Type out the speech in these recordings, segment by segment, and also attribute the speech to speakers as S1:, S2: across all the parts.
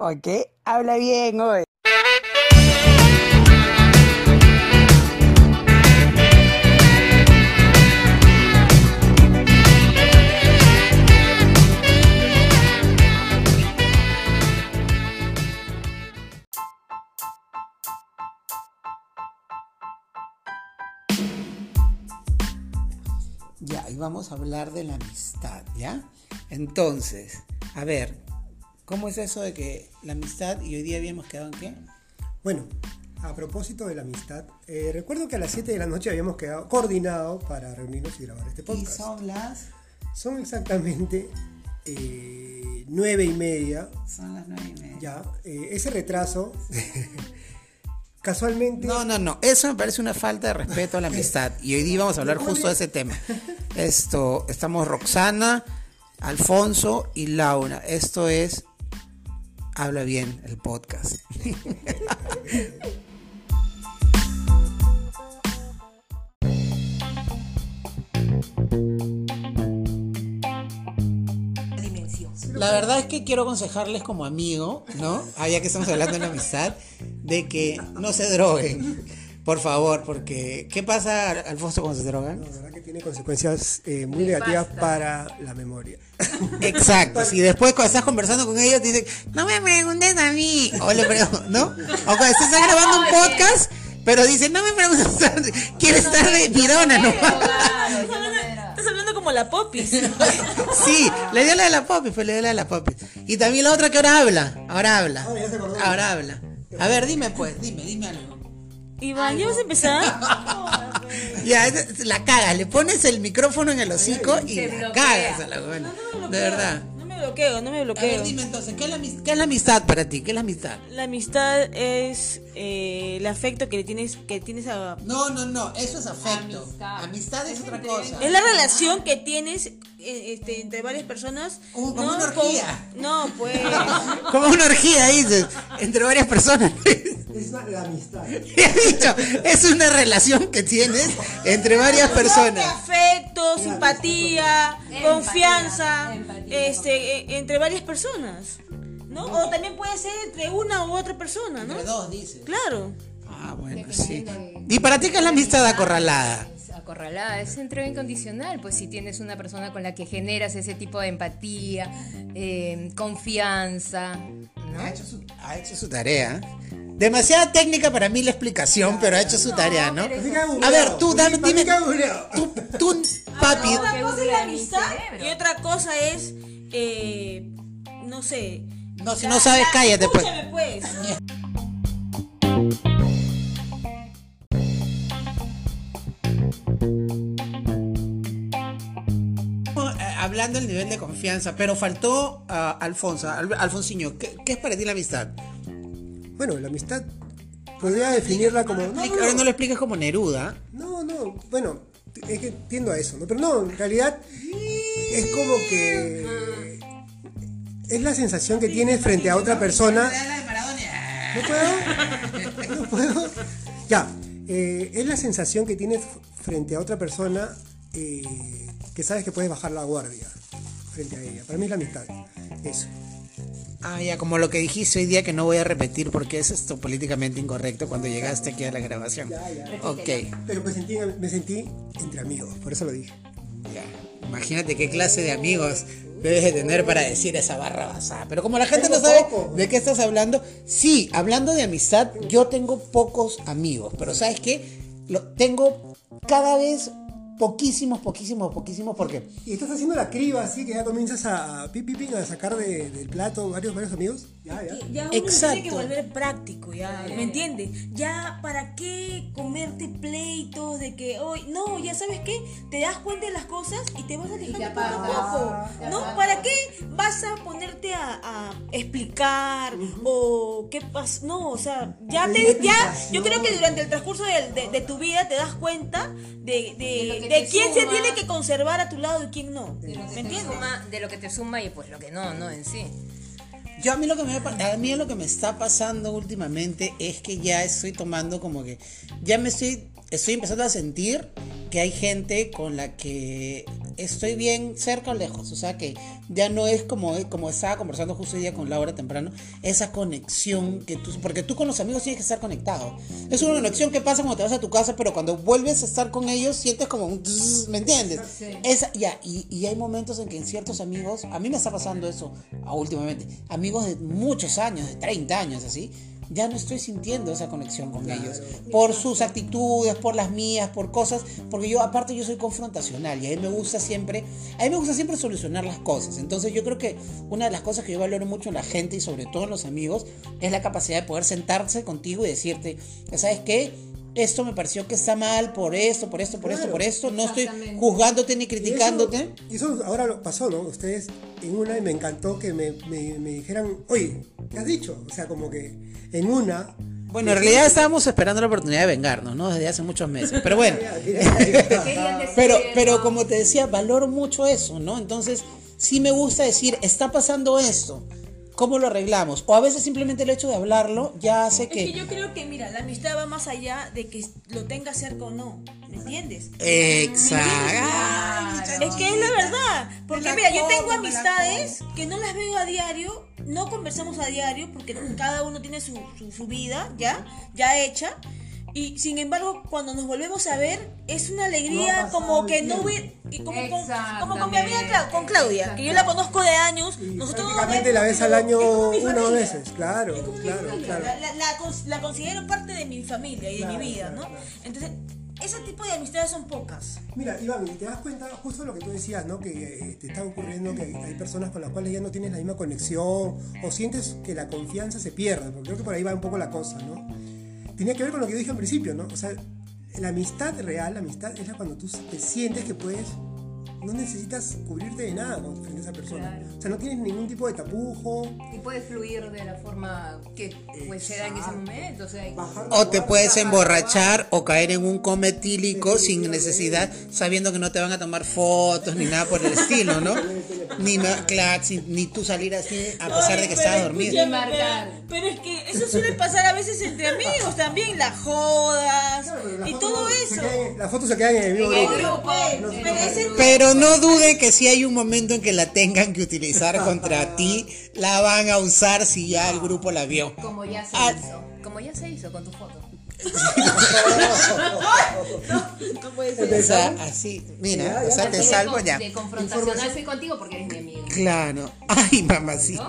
S1: Ok, habla bien hoy. Ya, y vamos a hablar de la amistad, ¿ya? Entonces, a ver, ¿cómo es eso de que la amistad y hoy día habíamos quedado en qué?
S2: Bueno, a propósito de la amistad, eh, recuerdo que a las 7 de la noche habíamos quedado coordinado para reunirnos y grabar este
S1: Y
S2: podcast.
S1: son las,
S2: Son exactamente eh, nueve y media.
S1: son las nueve y media.
S2: Ya, eh, ese retraso, casualmente.
S1: No, no, no, eso me parece una falta de respeto a la amistad. Y hoy día vamos a hablar justo de ese tema. Esto, estamos Roxana, Alfonso y Laura. Esto es Habla bien el podcast. La verdad es que quiero aconsejarles como amigo, ¿no? Ah, ya que estamos hablando de amistad, de que no se droguen, por favor, porque ¿qué pasa, Alfonso, cuando se drogan?
S2: No, la verdad que tiene consecuencias eh, muy negativas para la memoria.
S1: Exacto, si después cuando estás conversando con ellos te dicen, no me preguntes a mí, o le pregunto, ¿no? O cuando estás grabando un podcast, pero dicen, no me preguntes, quiero estar de pirona, ¿no?
S3: Estás hablando como la popis.
S1: Sí, le dio la de la popis, pues le dio la de la popis. Y también la otra que ahora habla, ahora habla,
S2: Ahora ya se acordó.
S1: ahora habla. A ver, dime pues, dime, dime algo.
S3: Iván, ¿ya vas a empezar?
S1: Ya, la cagas, le pones el micrófono en el hocico y la cagas a la buena. De verdad.
S3: No me bloqueo, no me
S1: A ver,
S3: bloqueo.
S1: dime entonces, ¿qué es, la, amis- qué es la amistad para ti? ¿Qué es la amistad?
S3: La amistad es eh, el afecto que le tienes, que tienes a...
S1: No, no, no, eso es afecto.
S4: Amistad.
S1: Amistad es
S4: Es
S1: otra cosa.
S3: Es la relación que tienes eh, este, entre varias personas.
S1: Como- como
S3: no,
S1: una orgía.
S3: con- no, pues...
S1: Como una orgía, dices, entre varias personas.
S2: Es una- la amistad.
S1: He dicho, es una relación que tienes entre varias personas.
S3: Afecto, simpatía,
S4: Empatía,
S3: confianza,
S4: empatía.
S3: Este, eh, entre varias personas. ¿No? O también puede ser entre una u otra persona, ¿no?
S1: Entre dos, dices.
S3: Claro.
S1: Ah, bueno, sí. ¿Y para ti qué es la amistad acorralada?
S4: Acorralada, es entrega incondicional, pues si tienes una persona con la que generas ese tipo de empatía, eh, confianza, ¿no?
S1: Ha hecho, su, ha hecho su tarea. Demasiada técnica para mí la explicación, pero ha hecho su tarea, ¿no? A ver, tú, dame, dime. Tú, tú, papi.
S3: Una cosa es la
S4: mi
S3: amistad y otra cosa es, eh, no sé.
S1: No, si
S3: la-
S1: no sabes,
S3: la-
S1: cállate, pues.
S3: Escúchame, pues.
S1: Eh, Hablando del nivel de confianza, pero faltó a Alfonso, Al- Alfonsiño, ¿qué, qué es para ti la amistad?
S2: Bueno, la amistad podría definirla como. No,
S1: Explica- Ahora no lo expliques como Neruda.
S2: No, no, bueno, es que tiendo a eso, ¿no? Pero no, en realidad es como que es la sensación que tienes frente a otra persona. ¿No puedo? ¿No puedo? Ya, eh, es la sensación que tienes frente a otra persona eh, que sabes que puedes bajar la guardia frente a ella. Para mí es la amistad. Eso.
S1: Ah, ya, como lo que dijiste hoy día que no voy a repetir porque es esto políticamente incorrecto cuando llegaste aquí a la grabación.
S2: Ya, ya.
S1: Ok,
S2: Pero me sentí, me sentí entre amigos, por eso lo dije.
S1: ya. Imagínate qué clase de amigos debes de tener para decir esa barra basada. Pero como la gente no sabe de qué estás hablando, sí, hablando de amistad, yo tengo pocos amigos, pero ¿sabes qué? Lo, tengo cada vez poquísimos, poquísimos, poquísimos, porque
S2: ¿Y estás haciendo la criba así que ya comienzas a, a sacar de- del plato varios, varios amigos? Ya, ya.
S3: Ya uno
S1: Exacto.
S3: tiene que volver práctico, ya, ¿me entiendes? Ya, ¿para qué comerte pleitos de que hoy, no, ya sabes qué, te das cuenta de las cosas y te vas alejando poco a poco, ¿no? ¿Para qué vas a ponerte a, a explicar o qué pasa? No, o sea, ya te, ya, yo creo que durante el transcurso del- de, de tu vida te das cuenta de, de, de quién se
S4: suma.
S3: tiene que conservar a tu lado y quién no,
S4: De
S3: ¿me entiendes?
S4: suma, de lo que te suma y pues lo que no, no en sí.
S1: Yo a mí lo que me a mí lo que me está pasando últimamente es que ya estoy tomando como que ya me estoy estoy empezando a sentir que hay gente con la que estoy bien cerca o lejos. O sea que ya no es como, como estaba conversando justo hoy día con Laura temprano, esa conexión que tú, porque tú con los amigos tienes que estar conectado. Es una conexión que pasa cuando te vas a tu casa, pero cuando vuelves a estar con ellos sientes como un, ¿me entiendes? Esa, ya, y, y hay momentos en que en ciertos amigos, a mí me está pasando eso últimamente, amigos de muchos años, de 30 años así, ya no estoy sintiendo esa conexión con ellos. Por sus actitudes, por las mías, por cosas. Porque yo, aparte, yo soy confrontacional y a mí me gusta siempre, a mí me gusta siempre solucionar las cosas. Entonces yo creo que una de las cosas que yo valoro mucho en la gente y sobre todo en los amigos es la capacidad de poder sentarse contigo y decirte, ¿sabes qué? Esto me pareció que está mal por esto, por esto, por esto,
S2: Claro.
S1: por esto. No estoy juzgándote ni criticándote.
S2: Y eso, ahora lo pasó, ¿no? Ustedes en una y me encantó que me, me, me dijeran, oye, ¿qué has dicho? O sea, como que en una.
S1: Bueno, en realidad estábamos esperando la oportunidad de vengarnos, ¿no? Desde hace muchos meses. Pero bueno. Pero, pero como te decía, valoro mucho eso, ¿no? Entonces, sí me gusta decir, está pasando esto, ¿cómo lo arreglamos? O a veces simplemente el hecho de hablarlo ya hace
S3: Es que
S1: que...
S3: yo creo que, mira, la amistad va más allá de que lo tengas cerca o no. ¿Me entiendes?
S1: Exacto.
S3: Es que es la verdad. Porque mira, yo tengo amistades que no las veo a diario, no conversamos a diario, porque cada uno tiene su, su, su vida ya, ya hecha. Y sin embargo, cuando nos volvemos a ver, es una alegría como que no hubiera. y Como, con, como con mi amiga Cla- con Claudia, que yo la conozco de años. Nosotros no nos
S2: Prácticamente la ves al año una o veces, claro, claro, claro.
S3: La, la- la cons- la considero parte de mi familia y de
S2: Claro,
S3: mi vida,
S2: claro,
S3: ¿no?
S2: claro.
S3: Entonces, ese tipo de amistades son pocas.
S2: Mira, Iván, y te das cuenta justo lo que tú decías, ¿no? Que eh, te está ocurriendo que hay personas con las cuales ya no tienes la misma conexión o sientes que la confianza se pierde, porque creo que por ahí va un poco la cosa, ¿no? Tenía que ver con lo que dije al principio, ¿no? O sea, la amistad real, la amistad es la cuando tú te sientes que puedes, no necesitas cubrirte de nada con- frente a esa persona.
S4: Claro.
S2: O sea, no tienes ningún tipo de tapujo.
S4: Y puedes fluir de la forma que pues será en ese momento. O sea,
S2: Bajar
S1: O te puedes emborrachar o caer en un cometílico sin necesidad, sabiendo que no te van a tomar fotos ni nada por el estilo, ¿no? Ni, claro, sin- ni tú salir así a pesar
S3: Ay,
S1: de que estabas dormido.
S3: Pero, pero es que eso suele pasar a veces entre amigos también, las jodas y todo
S2: se
S3: eso.
S2: Las fotos se quedan en el mismo grupo.
S3: Pero,
S4: grupo,
S3: pero
S1: no duden que si hay un momento en que la tengan que utilizar contra ti, la van a usar si ya el grupo la vio.
S4: como ya se
S1: Ah.
S4: hizo. Como ya se hizo con tu foto.
S3: No puede ser.
S1: O sea, así, mira, o sea, te salvo
S4: con-
S1: ya.
S4: De confrontacional fui contigo porque eres mi amigo.
S1: Claro. Ay, mamacita.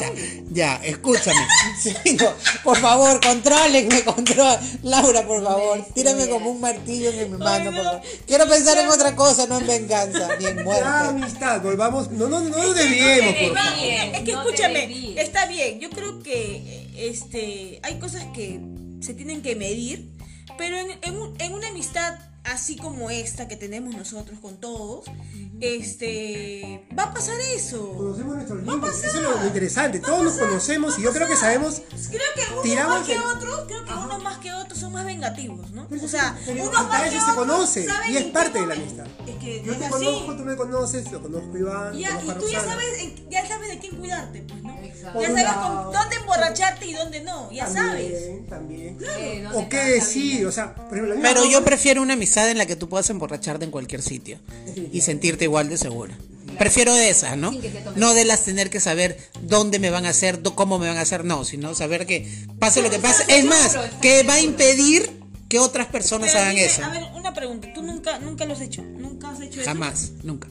S1: Ya, escúchame. Sí, no, por favor, contrólenme, control. Laura, por favor, tírame como un martillo en mi mano, por favor. Quiero pensar en otra cosa, no en venganza, ni en muerte.
S2: amistad, volvamos. No, no, no por
S3: Va,
S2: favor.
S4: Bien,
S3: es que
S4: no
S3: escúchame, está bien. Yo creo que este hay cosas que se tienen que medir, pero en, en un- en una amistad así como esta que tenemos nosotros con todos, este va a pasar eso.
S2: Conocemos nuestros
S3: Va a
S2: límites.
S3: pasar.
S2: Eso es lo interesante. Todos nos conocemos y yo creo que sabemos.
S3: Creo que unos
S2: Tiramos
S3: más que
S2: el-
S3: otros, creo que unos más que otros son más vengativos, ¿no?
S2: Pero
S3: O sea,
S2: pero
S3: unos
S2: hasta
S3: más que
S2: eso se
S3: otros
S2: conoce
S3: saben
S2: y es
S3: en qué
S2: parte de la
S3: momento-
S2: amistad.
S3: Es que
S2: Yo
S3: es
S2: te
S3: así.
S2: conozco, tú me conoces, lo conozco Iván,
S3: Ya,
S2: conozco
S3: y
S2: a
S3: tú ya
S2: Roxana.
S3: sabes, en- ya sabes de quién cuidarte, pues, ¿no?
S4: Exacto.
S3: Ya
S2: Por un
S3: sabes
S2: lado.
S3: dónde emborracharte y dónde no, ya sabes.
S2: También, también.
S4: Eh, no
S2: O qué decir, o sea, por ejemplo, la misma
S1: Pero yo prefiero una en la que tú puedas emborracharte en cualquier sitio y sentirte igual de segura. Prefiero de esas, ¿no? No de las tener que saber dónde me van a hacer, cómo me van a hacer, no, sino saber que pase lo que pase. Es más, que va a impedir que otras personas
S3: Pero
S1: hagan
S3: dime,
S1: eso.
S3: A ver, una pregunta. ¿Tú nunca, nunca lo has hecho? ¿Nunca has hecho eso?
S1: Jamás, nunca.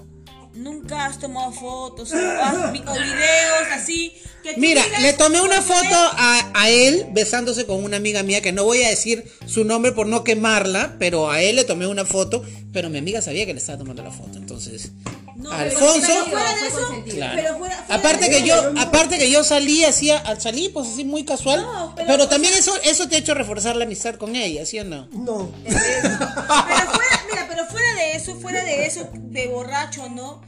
S3: ¿Nunca has tomado fotos o, has videos así? Que
S1: Mira, le tomé una
S3: "Oye,
S1: foto a, a él besándose con una amiga mía que no voy a decir su nombre por no quemarla, pero a él le tomé una foto, pero mi amiga sabía que le estaba tomando la foto, entonces.
S3: No,
S1: Alfonso,
S3: Pero fuera de
S4: Fue
S3: eso,
S4: consentido.
S1: Claro.
S3: pero fuera, fuera
S1: Aparte
S3: de
S1: que
S3: eso-
S1: yo, aparte que yo salí hacía, salí pues así muy casual,
S3: No,
S1: pero,
S3: pero, o
S1: también eso, eso te ha hecho reforzar la amistad con ella, ¿sí o no?
S2: No.
S3: Pero fuera, pero fuera de eso, fuera de eso, de borracho, ¿no?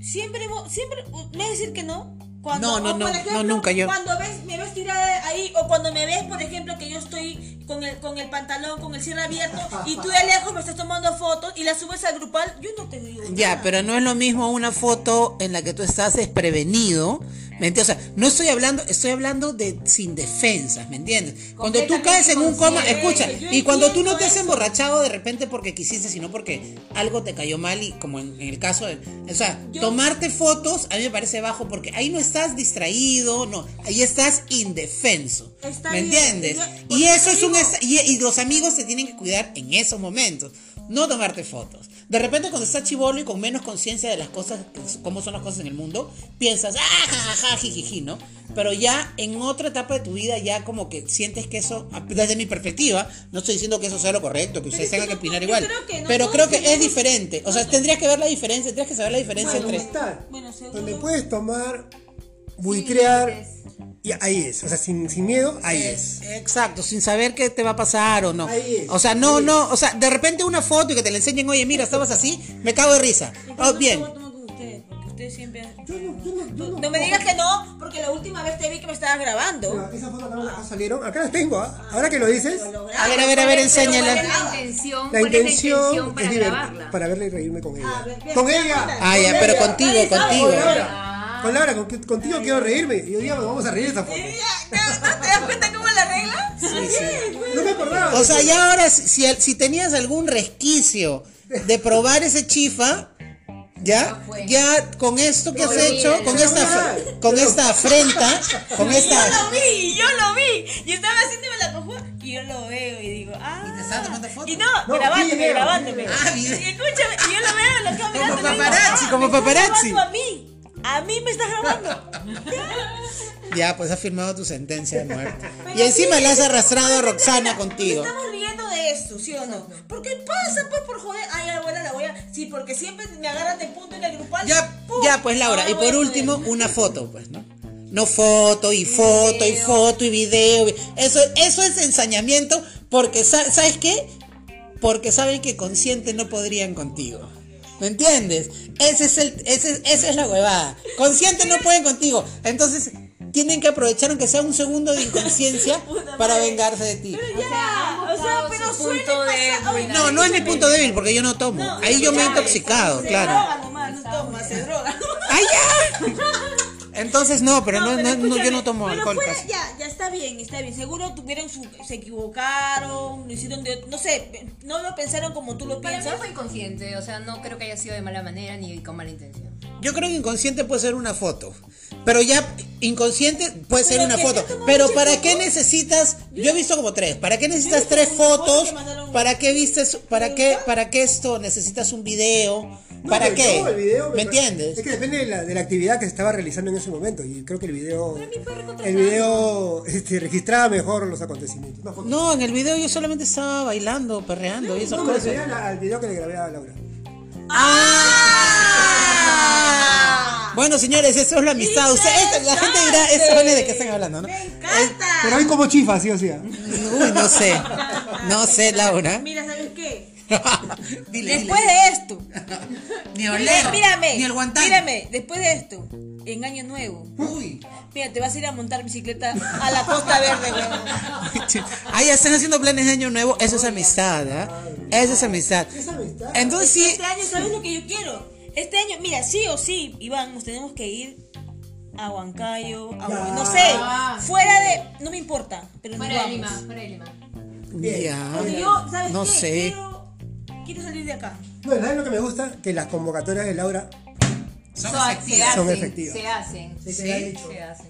S3: Siempre, siempre, me vas a decir que no. Cuando,
S1: No, no, no, nunca yo.
S3: Cuando ves, me ves tirada ahí, o cuando me ves, por ejemplo, que yo estoy con el, con el pantalón, con el cierre abierto, y tú de lejos me estás tomando fotos y la subes al grupal, yo no te digo.
S1: Ya,
S3: nada.
S1: pero no es lo mismo una foto en la que tú estás desprevenido. ¿Me entiendes? O sea, no estoy hablando, estoy hablando de sin defensas, ¿me entiendes? Cuando tú caes en un coma, escucha, y cuando tú no te has emborrachado de repente porque quisiste, sino porque algo te cayó mal y como en, en el caso de, o sea,
S3: Yo-
S1: tomarte fotos a mí me parece bajo porque ahí no estás distraído, no, ahí estás indefenso.
S3: Está
S1: ¿Me
S3: bien,
S1: entiendes?
S3: yo-
S1: Y
S3: eso
S1: es un
S3: digo-
S1: es- y, y los amigos se tienen que cuidar en esos momentos, no tomarte fotos. De repente cuando estás chivolo y con menos conciencia de las cosas, cómo son las cosas en el mundo, piensas, ah, ja, ja, ja, jijiji, ¿no? Pero ya en otra etapa de tu vida ya como que sientes que eso, desde mi perspectiva, no estoy diciendo que eso sea lo correcto, que ustedes tengan que opinar
S3: yo
S1: igual,
S3: creo que no
S1: pero creo que es diferente. O sea, tendrías que ver la diferencia, tendrías que saber la diferencia
S2: Bueno,
S1: entre...
S2: está.
S3: Bueno, seguro.
S2: Donde puedes tomar, buitrear,
S4: límites.
S2: y ahí es. O sea, sin, sin miedo, ahí es.
S1: Exacto, sin saber qué te va a pasar o no.
S2: Ahí es,
S1: O sea, no, no, o sea, de repente una foto y que te la enseñen, oye, mira, estabas así, me cago de risa.
S3: ¿Y por
S1: Oh, bien.
S3: siempre...
S2: Yo no, yo no, yo no.
S3: No me digas que no, porque la última vez te vi que me estabas grabando.
S2: Mira, Esas fotos acá, acá salieron. Acá las tengo, ¿ah? Ahora que lo dices,
S1: A ver, a ver, a ver,
S4: ¿Cuál
S1: enséñala.
S4: la intención?
S2: la
S4: ¿Cuál es la
S2: intención
S4: intención para grabarla?
S2: para verle y reírme con ella.
S3: A ver, bien,
S2: con ella.
S1: Ah, ya, pero contigo, contigo.
S2: Con
S3: Ah.
S2: Laura, con Laura, con- contigo quiero reírme. Y hoy día nos vamos a reír de esa foto.
S3: ¿No te das cuenta cómo la regla? Sí, sí.
S2: No me acordaba.
S1: O sea, ya ahora, si, si, tenías algún resquicio de probar ese chifa, ya, ya con esto que has hecho, con esta, con esta afrenta, con
S3: Yo lo
S1: esta...
S3: vi, yo lo vi. Y estaba haciéndome la cojuda y yo lo veo y digo, ah.
S1: ¿Y te estaba tomando fotos?
S3: Y no,
S2: No,
S3: grabándome,
S2: video,
S3: grabándome.
S2: video.
S1: Ah.
S3: Y escúchame, y yo lo veo en la cámara.
S1: Como paparazzi,
S3: ah,
S1: como paparazzi.
S3: grabando a mí. A mí me estás grabando.
S1: Ya, pues has firmado tu sentencia de muerte.
S3: Pero
S1: Y encima
S3: sí,
S1: le has arrastrado a Roxana contigo.
S3: Estamos riendo de esto, ¿sí o no? Porque pasa, pues, por joder. Ay, abuela, la voy a. Sí, porque siempre me agarran de punto en el grupal.
S1: Ya,
S3: ¡pum!
S1: ya, pues Laura, y por último, una foto, pues, ¿no? No foto y foto y
S3: video.
S1: foto y video. Eso, eso es ensañamiento porque, sa- ¿sabes qué? Porque saben que consciente no podrían contigo. ¿Me entiendes? Ese es el, ese, esa es la huevada. Consciente no pueden contigo. Entonces, tienen que aprovechar aunque sea un segundo de inconsciencia para vengarse de ti.
S3: Pero
S4: O sea,
S3: ya, o sea, pero
S4: su
S3: suele pasar.
S4: débil.
S1: No, no es mi punto débil porque yo no tomo.
S3: No,
S1: Ahí yo me he intoxicado,
S3: se
S1: claro.
S3: droga nomás, no toma, se droga.
S1: ¡Ay, ya! Entonces, no, pero no, no, no, yo no tomo
S3: pero
S1: alcohol
S3: fuera-
S1: casi.
S3: Ya, ya está bien, está bien. Seguro tuvieron su, se equivocaron, lo hicieron de, no sé, no lo pensaron como tú lo
S4: Para mí
S3: piensas.
S4: fue inconsciente, o sea, no creo que haya sido de mala manera ni con mala intención.
S1: Yo creo que inconsciente puede ser una foto. Pero ya inconsciente puede ser una foto. Pero ¿para qué necesitas? Yo he visto como tres. ¿Para qué necesitas tres fotos? ¿Para qué vistes? ¿Para qué? ¿Para qué esto necesitas un video?
S2: No,
S1: ¿Para qué?
S2: no, el video
S1: ¿Me
S2: me-
S1: entiendes?
S2: Es que depende de la, de la actividad que se estaba realizando en ese momento. Y creo que el video. El video este, registraba mejor los acontecimientos.
S1: No, en el video yo solamente estaba bailando, perreando y esas
S2: No, me
S1: cosas.
S2: refería al- al video que le grabé a Laura.
S1: ¡Ah! Bueno, señores, eso es la amistad. Usted, esta- la gente dirá, ¿esa vale de qué están hablando? ¿no?
S3: Me encanta.
S2: Pero hoy como chifa, sí o sí.
S1: Uy, no sé. No sé, Laura.
S3: Mira, ¿sabes qué?
S1: dile,
S3: Después
S1: dile.
S3: de esto,
S1: Ni
S3: mira,
S1: oler,
S3: mírame,
S1: ni el guantán.
S3: mírame, después de esto, en Año Nuevo,
S1: Uy.
S3: mira, te vas a ir a montar bicicleta a la Costa Verde, weón.
S1: Ah, ya están haciendo planes de año nuevo. Eso es amistad, ¿ah? Eso es amistad.
S2: Es amistad.
S1: Entonces sí.
S3: Este año, ¿sabes lo que yo quiero? Este año, mira, sí o sí, Iván, nos tenemos que ir a Huancayo, a no sé, fuera de, no me importa, pero nos
S4: Fuera de. Lima, fuera de Lima.
S1: Ya.
S3: Yo, ¿sabes
S1: No
S3: qué?
S1: sé.
S3: Quiero, quiero salir de acá.
S2: Bueno, ¿sabes lo que me gusta? Que las convocatorias de Laura
S1: Son
S4: So-
S1: efectivas.
S4: Se
S2: Son
S4: hacen,
S2: efectivas.
S4: Se hacen.
S2: se
S1: Sí.
S2: dicho.
S4: Se hacen.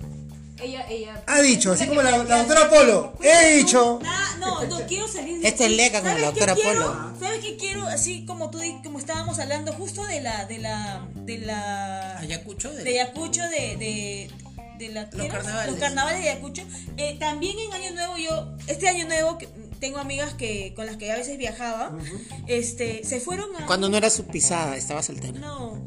S4: Ella, ella.
S2: Ha dicho, así como la, la doctora Polo. He dicho.
S3: No, no quiero salir de
S1: Este
S3: aquí.
S1: es leca como
S3: ¿Sabes
S1: la doctora
S3: quiero?
S1: Polo.
S3: ¿Sabes qué quiero? Así como tú como estábamos hablando justo de la de la de la
S1: Ayacucho
S3: de
S1: de
S3: Ayacucho de de de la, ¿qué
S1: Los carnavales.
S3: Los carnavales de Ayacucho. Eh, también en Año Nuevo yo, este Año Nuevo que tengo amigas que con las que a veces viajaba, este, se fueron a
S1: Cuando no era su pisada, estaba soltera.
S3: no.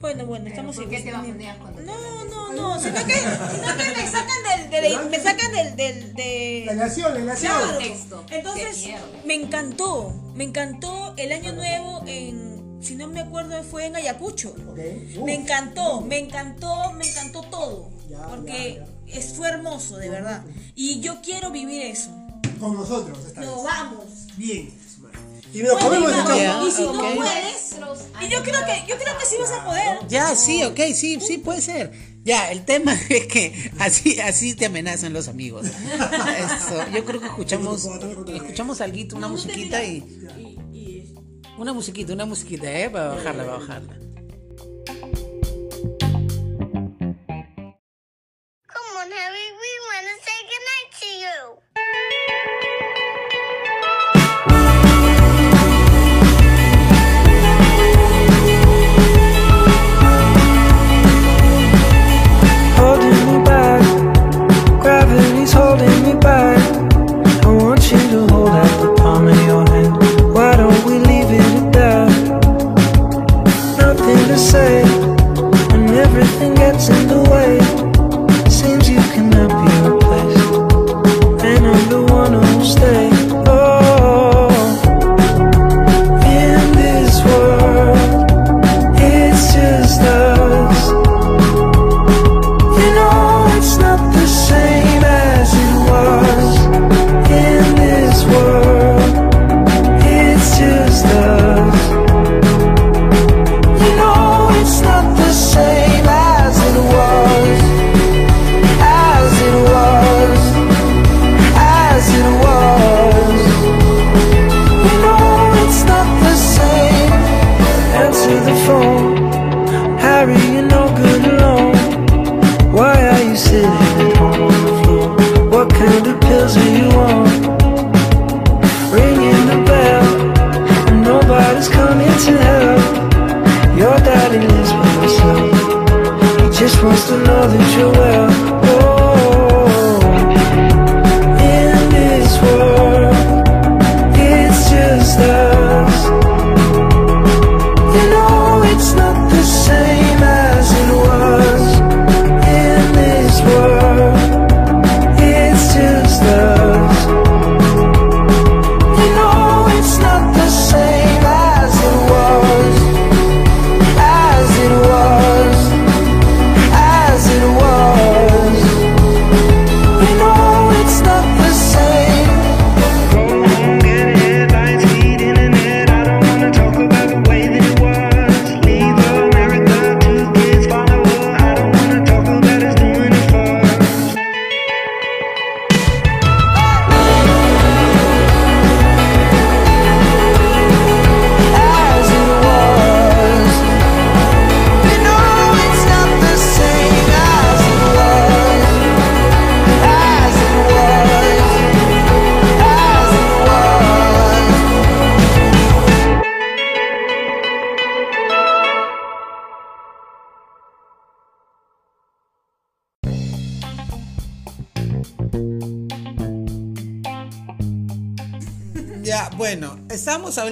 S3: Bueno, bueno, estamos
S4: ¿Por qué te bajoneas cuando
S3: No, no, no, sino que, sino que me sacan del, del- me sacan del, del, de,
S2: La nación, la nación.
S3: Claro.
S4: Texto.
S3: Entonces, me encantó, me encantó el año nuevo en, si no me acuerdo, fue en Ayacucho.
S2: Ok. Uh,
S3: Me encantó, me encantó, me encantó todo.
S2: Ya,
S3: porque
S2: ya,
S3: es, fue hermoso, de verdad. Y yo quiero vivir eso.
S2: Con nosotros esta
S3: No,
S2: vez.
S3: vamos.
S2: Bien. Y nos comemos el
S3: Bueno,
S2: chaufa.
S3: y si
S5: ok.
S3: no puedes, y yo creo que yo creo que sí vas a poder.
S5: Ya, sí, ok, sí, sí puede ser. Ya, el tema es que así, así te amenazan los amigos. Eso, yo creo que escuchamos, escuchamos algo, una musiquita y. Una musiquita, una musiquita, eh, para bajarla, para bajarla.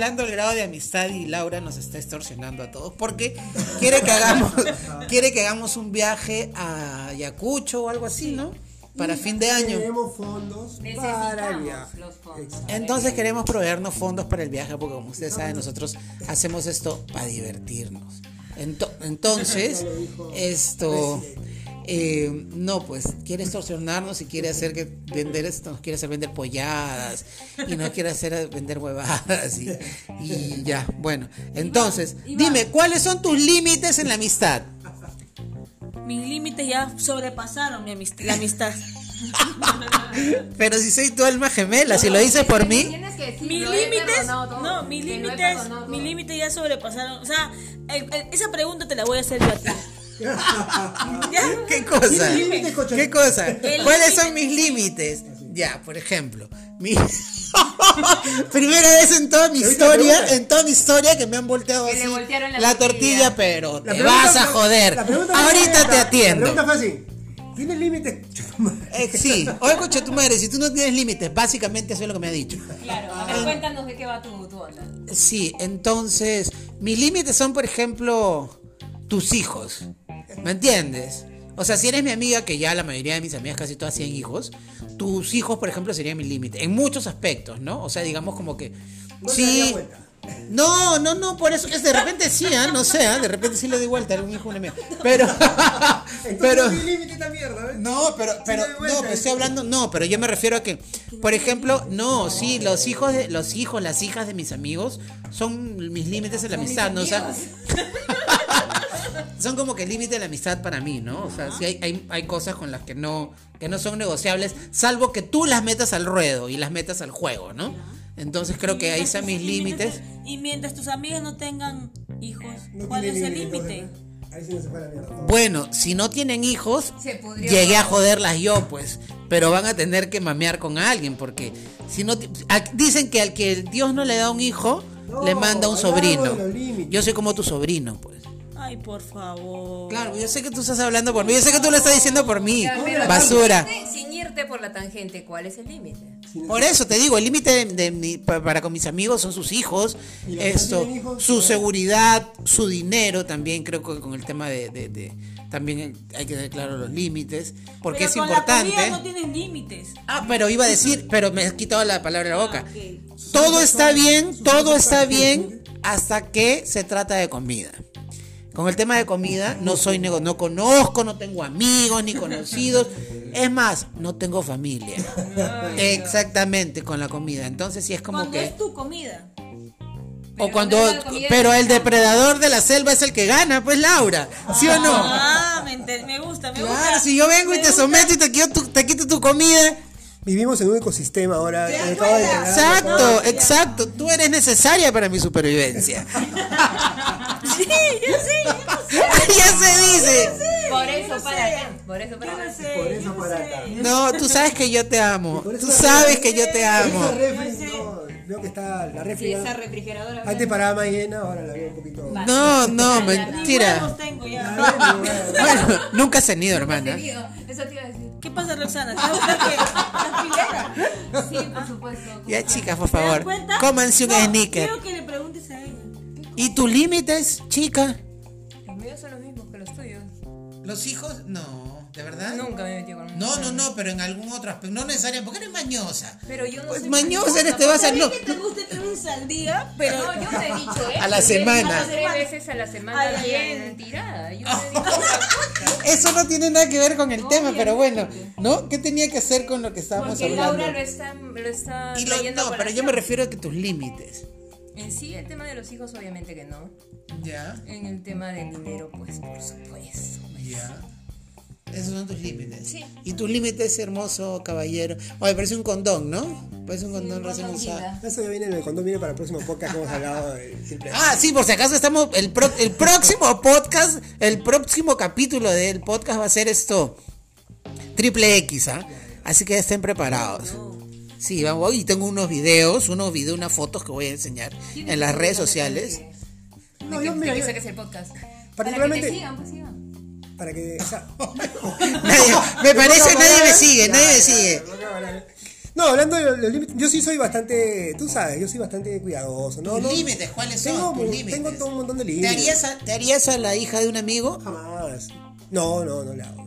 S5: Hablando del grado de amistad y Laura nos está extorsionando a todos porque quiere que hagamos, quiere que hagamos un viaje a Ayacucho o algo así, ¿no? Para fin de año.
S2: Tenemos fondos para el viaje.
S4: los fondos.
S5: Entonces queremos proveernos fondos para el viaje porque como ustedes saben nosotros hacemos esto para divertirnos. Ento- entonces, esto... eh, no, pues quiere extorsionarnos y quiere hacer que vender esto, nos quiere hacer vender polladas y nos quiere hacer vender huevadas y, y ya, bueno. Entonces, dime, ¿cuáles son tus límites en la amistad?
S3: Mis límites ya sobrepasaron mi amist- la amistad.
S5: Pero si soy tu alma gemela, si lo dices por mí,
S4: que
S3: Mis límites, no, mis límites, mis límites ya sobrepasaron. O sea, el- el- esa pregunta te la voy a hacer yo a ti.
S5: ¿Qué cosa? ¿Qué cosa? ¿Cuáles son mis límites? Ya, por ejemplo, mi primera vez en toda mi historia,
S2: pregunta.
S5: en toda mi historia que me han volteado así
S4: la
S5: la
S4: tortilla.
S5: pero
S2: La
S5: te
S2: pregunta
S5: vas a joder.
S2: la pregunta
S5: Ahorita te
S2: La
S5: atiendo.
S2: pregunta fue así. ¿Tienes límites?
S5: Eh, sí, oye, coche tu madre, si tú no tienes límites, básicamente eso es lo que me ha dicho.
S4: Claro, a ver, cuéntanos de qué va tu, tu onda.
S5: Sí, entonces, mis límites son, por ejemplo, tus hijos. ¿Me entiendes? O sea, si eres mi amiga, que ya la mayoría de mis amigas casi todas tienen hijos, tus hijos, por ejemplo, serían mi límite. En muchos aspectos, ¿no? O sea, digamos como que...
S2: No te
S5: sí,
S2: daría vuelta.
S1: No, no, no, por eso es de repente sí, ¿ah? no sé, ¿ah? de repente sí le doy vuelta a un hijo una mía. Pero, pero,
S2: Entonces, mi límite esta mierda, ¿ves?
S1: no, pero, pero, no, pero estoy hablando, no, pero yo me refiero a que, por ejemplo, no, sí, los hijos, de, los hijos, las hijas de mis amigos son mis límites en la amistad, ¿no? O sea, son como que el límite de la amistad para mí, ¿no? O sea, sí hay, hay, hay cosas con las que no, que no son negociables, salvo que tú las metas al ruedo y las metas al juego, ¿no? Entonces creo que ahí están mis límites.
S3: Y mientras tus amigas no tengan hijos,
S2: No
S3: ¿cuál es el
S2: límite,
S3: límite?
S2: entonces, Ahí sí no se fue a la mierda.
S1: Bueno, si no tienen hijos, llegué a joderlas yo, pues. Pero van a tener que mamear con alguien, porque si no. Dicen que al que Dios no le da un hijo,
S2: No,
S1: le manda un sobrino. Yo soy como tu sobrino, pues.
S3: Ay, por favor.
S1: Claro, yo sé que tú estás hablando por mí, yo sé que tú lo estás diciendo por mí.
S4: Ya,
S1: Basura.
S4: sin irte- por la tangente, ¿cuál es el límite?
S1: Por eso te digo, el límite de, de mi- pa- para con mis amigos son sus hijos, esto,
S2: tienen hijos,
S1: su seguridad, su dinero también, creo que con el tema de, de- de- también hay que tener claro los límites, porque
S3: Pero
S1: es
S3: con
S1: importante.
S3: La comida no tienes límites.
S1: Ah, pero iba a decir, pero me has quitado la palabra de la boca.
S3: ok.
S1: Todo está bien, todo está bien hasta que se trata de comida. Con el tema de comida no soy nego, no conozco, no tengo amigos ni conocidos. Es más, no tengo familia. Exactamente con la comida. Entonces sí es como
S3: Cuando
S1: que
S3: es tu comida.
S1: o
S4: Pero
S1: cuando
S4: cuando comida
S1: pero el depredador de la selva es el que gana, pues Laura, ¿sí o no?
S3: Ah, me, me gusta, me gusta.
S1: Si yo vengo y
S3: Me
S1: te
S3: gusta.
S1: someto y te quito tu, te quito tu comida,
S2: Vivimos en un ecosistema ahora. de enterar,
S1: Exacto, exacto. Tú eres necesaria para mi supervivencia.
S3: Sí, yo sé, yo sé.
S1: ya se dice.
S4: Por eso
S3: no
S4: para
S3: sé.
S4: acá. Por eso para acá.
S3: no sé,
S2: Por eso para
S3: sé.
S2: acá.
S1: No, tú sabes que yo te amo. Tú sabes que yo te amo.
S2: veo que está la refri.
S4: Sí,
S2: ya-
S4: esa refrigeradora.
S2: Antes paraba más llena, ahora la veo un poquito.
S1: No, no, mentira.
S3: ya.
S1: Bueno, nunca has tenido, hermana.
S4: Eso te iba a decir.
S3: ¿Qué pasa, Roxana? ¿Te vas a buscar qué? ¿La pilera?
S4: Sí, por supuesto.
S1: Ya, chicas, por
S3: ¿Te das
S1: favor,
S3: cuenta?
S1: cómanse un
S3: No,
S1: sneaker.
S3: Quiero que le preguntes a ella.
S1: ¿Y tus límites, chica?
S4: Los míos son los mismos que los tuyos.
S1: ¿Los hijos? No, ¿de verdad?
S4: Nunca me he metido con
S1: No, no, no, pero en algún otro aspecto. No necesariamente, porque eres mañosa.
S4: Pero yo no
S1: Pues
S4: soy
S1: mañosa eres, te vas a. No,
S3: bien que te guste tres al día, pero...
S4: No, yo te he dicho, ¿eh?
S1: A la semana.
S4: Tres veces a la semana
S3: Ay,
S4: bien tirada. Yo te he dicho.
S1: Eso no tiene nada que ver con el tema,
S4: Obviamente.
S1: pero bueno, ¿no? ¿Qué tenía que hacer con lo que estábamos
S4: Porque
S1: hablando?
S4: Laura lo está, lo está
S1: Y lo- no, pero yo me refiero a que tus límites.
S4: En sí, el tema de los hijos, obviamente que no.
S1: Ya,
S4: En el tema del dinero, pues por supuesto.
S1: ya. Esos son tus límites.
S4: Sí.
S1: Y tu límite es hermoso, caballero. Oye, parece un condón, ¿no? Parece un condón recién
S4: condón
S1: usado.
S2: Eso ya viene en el cuando viene para el próximo podcast que hemos hablado de simple.
S1: Ah, sí, por si acaso estamos. El, pro- el próximo podcast, el próximo capítulo del podcast va a ser esto: Triple X, ¿ah? Así que estén preparados. Sí, vamos, y tengo unos videos, unos videos, unas fotos que voy a enseñar en las redes sociales.
S2: No, yo,
S4: de que saques el podcast.
S2: Particularmente-
S4: Para que te sigan, pues sigan.
S2: para que.
S1: Nadie- me parece, nadie me sigue, nadie me sigue.
S2: No, hablando de los los límites, yo sí soy bastante, tú sabes, yo soy bastante cuidadoso. ¿no?
S1: ¿Tus límites? ¿Cuáles son
S2: tengo,
S1: tus
S2: mu-
S1: límites?
S2: Tengo todo un montón de
S1: ¿Te
S2: límites.
S1: harías, a, ¿Te harías a la hija de un amigo?
S2: Jamás. No, no, no le hago.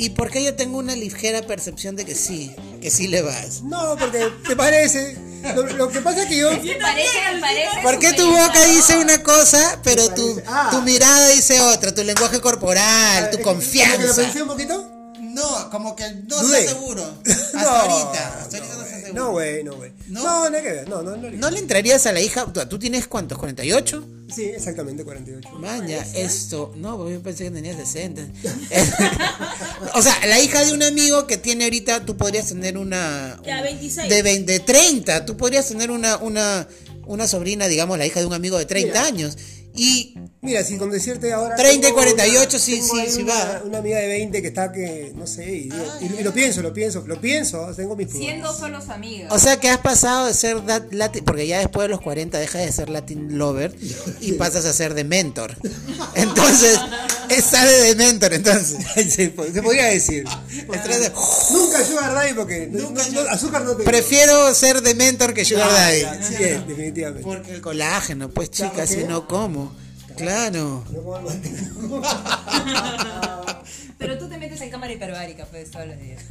S1: ¿Y por qué yo tengo una ligera percepción de que sí, que sí le vas?
S2: No, porque te parece. Lo, lo que pasa es que yo.
S4: Parece, parece.
S1: ¿Por qué tu boca dice una cosa, pero tu,
S2: ah.
S1: tu mirada dice otra? Tu lenguaje corporal, tu
S2: ¿Como que lo
S1: confianza.
S2: pensé un poquito?
S1: No, como que no estás seguro. Hasta
S2: No,
S1: ahorita. Hasta ahorita no,
S2: no,
S1: estás
S2: güey,
S1: seguro.
S2: No, güey, no, güey.
S1: ¿No?
S2: No, que ver. No, no, no.
S1: ¿No le entrarías a la hija? ¿Tú, tú tienes cuántos? ¿48?
S2: Sí, exactamente, 48.
S1: Vaya, esto. No, porque yo pensé que tenías 60. o sea, la hija de un amigo que tiene ahorita, tú podrías tener una.
S3: Ya, 26.
S1: De, 20, de 30. Tú podrías tener una, una, una sobrina, digamos, la hija de un amigo de 30
S2: Mira.
S1: años. Y
S2: Mira, si con decirte ahora.
S1: 30 y
S2: tengo
S1: 48,
S2: una-
S1: sí, sí, sí
S2: una,
S1: va.
S2: Una amiga de 20 que está que. No sé, y, digo-
S1: Ah,
S2: y- y lo pienso, lo pienso, lo pienso, tengo mis pruebas.
S4: Siendo solos amigas.
S1: O sea que has pasado de ser dat- Latin, porque ya después de los 40 dejas de ser Latin lover y pasas a ser de mentor. Entonces, estás de, de mentor, entonces.
S2: se, po- se podría decir.
S1: De-
S2: Nunca Sugar Daddy porque.
S1: Nunca
S2: no-
S1: yo-
S2: no, azúcar no te.
S1: Prefiero ser de mentor que sugar
S2: Ah,
S1: daddy.
S2: Sí, definitivamente.
S1: Porque el colágeno, pues chicas, si no como. Claro.
S4: Pero tú te metes en cámara hiperbárica, pues, todos los días.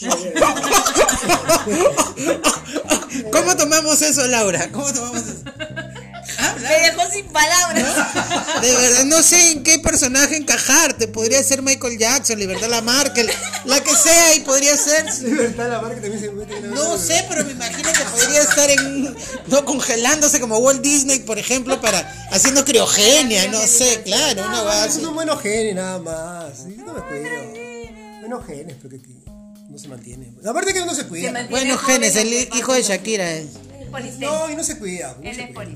S1: ¿Cómo tomamos eso, Laura? ¿Cómo tomamos eso? Habla.
S3: Me dejó sin palabras.
S1: De verdad, no sé en qué personaje encajarte. Podría ser Michael Jackson, Libertad Lamarque, la que sea y podría ser.
S2: Libertad la marca también se mete en la-
S1: No sé, pero me imagino que podría estar en no congelándose como Walt Disney, por ejemplo, para haciendo criogenia, no sé, claro, una
S2: Esos
S1: base.
S2: son buenos genes nada más. Sí, no me cuido. Buenos genes, porque que no se mantiene. Aparte que no se cuida.
S4: mantiene.
S1: Bueno, Genes, el hijo de Shakira es.
S2: No, y no se cuida. no
S4: Él
S2: se
S4: es
S2: cuida.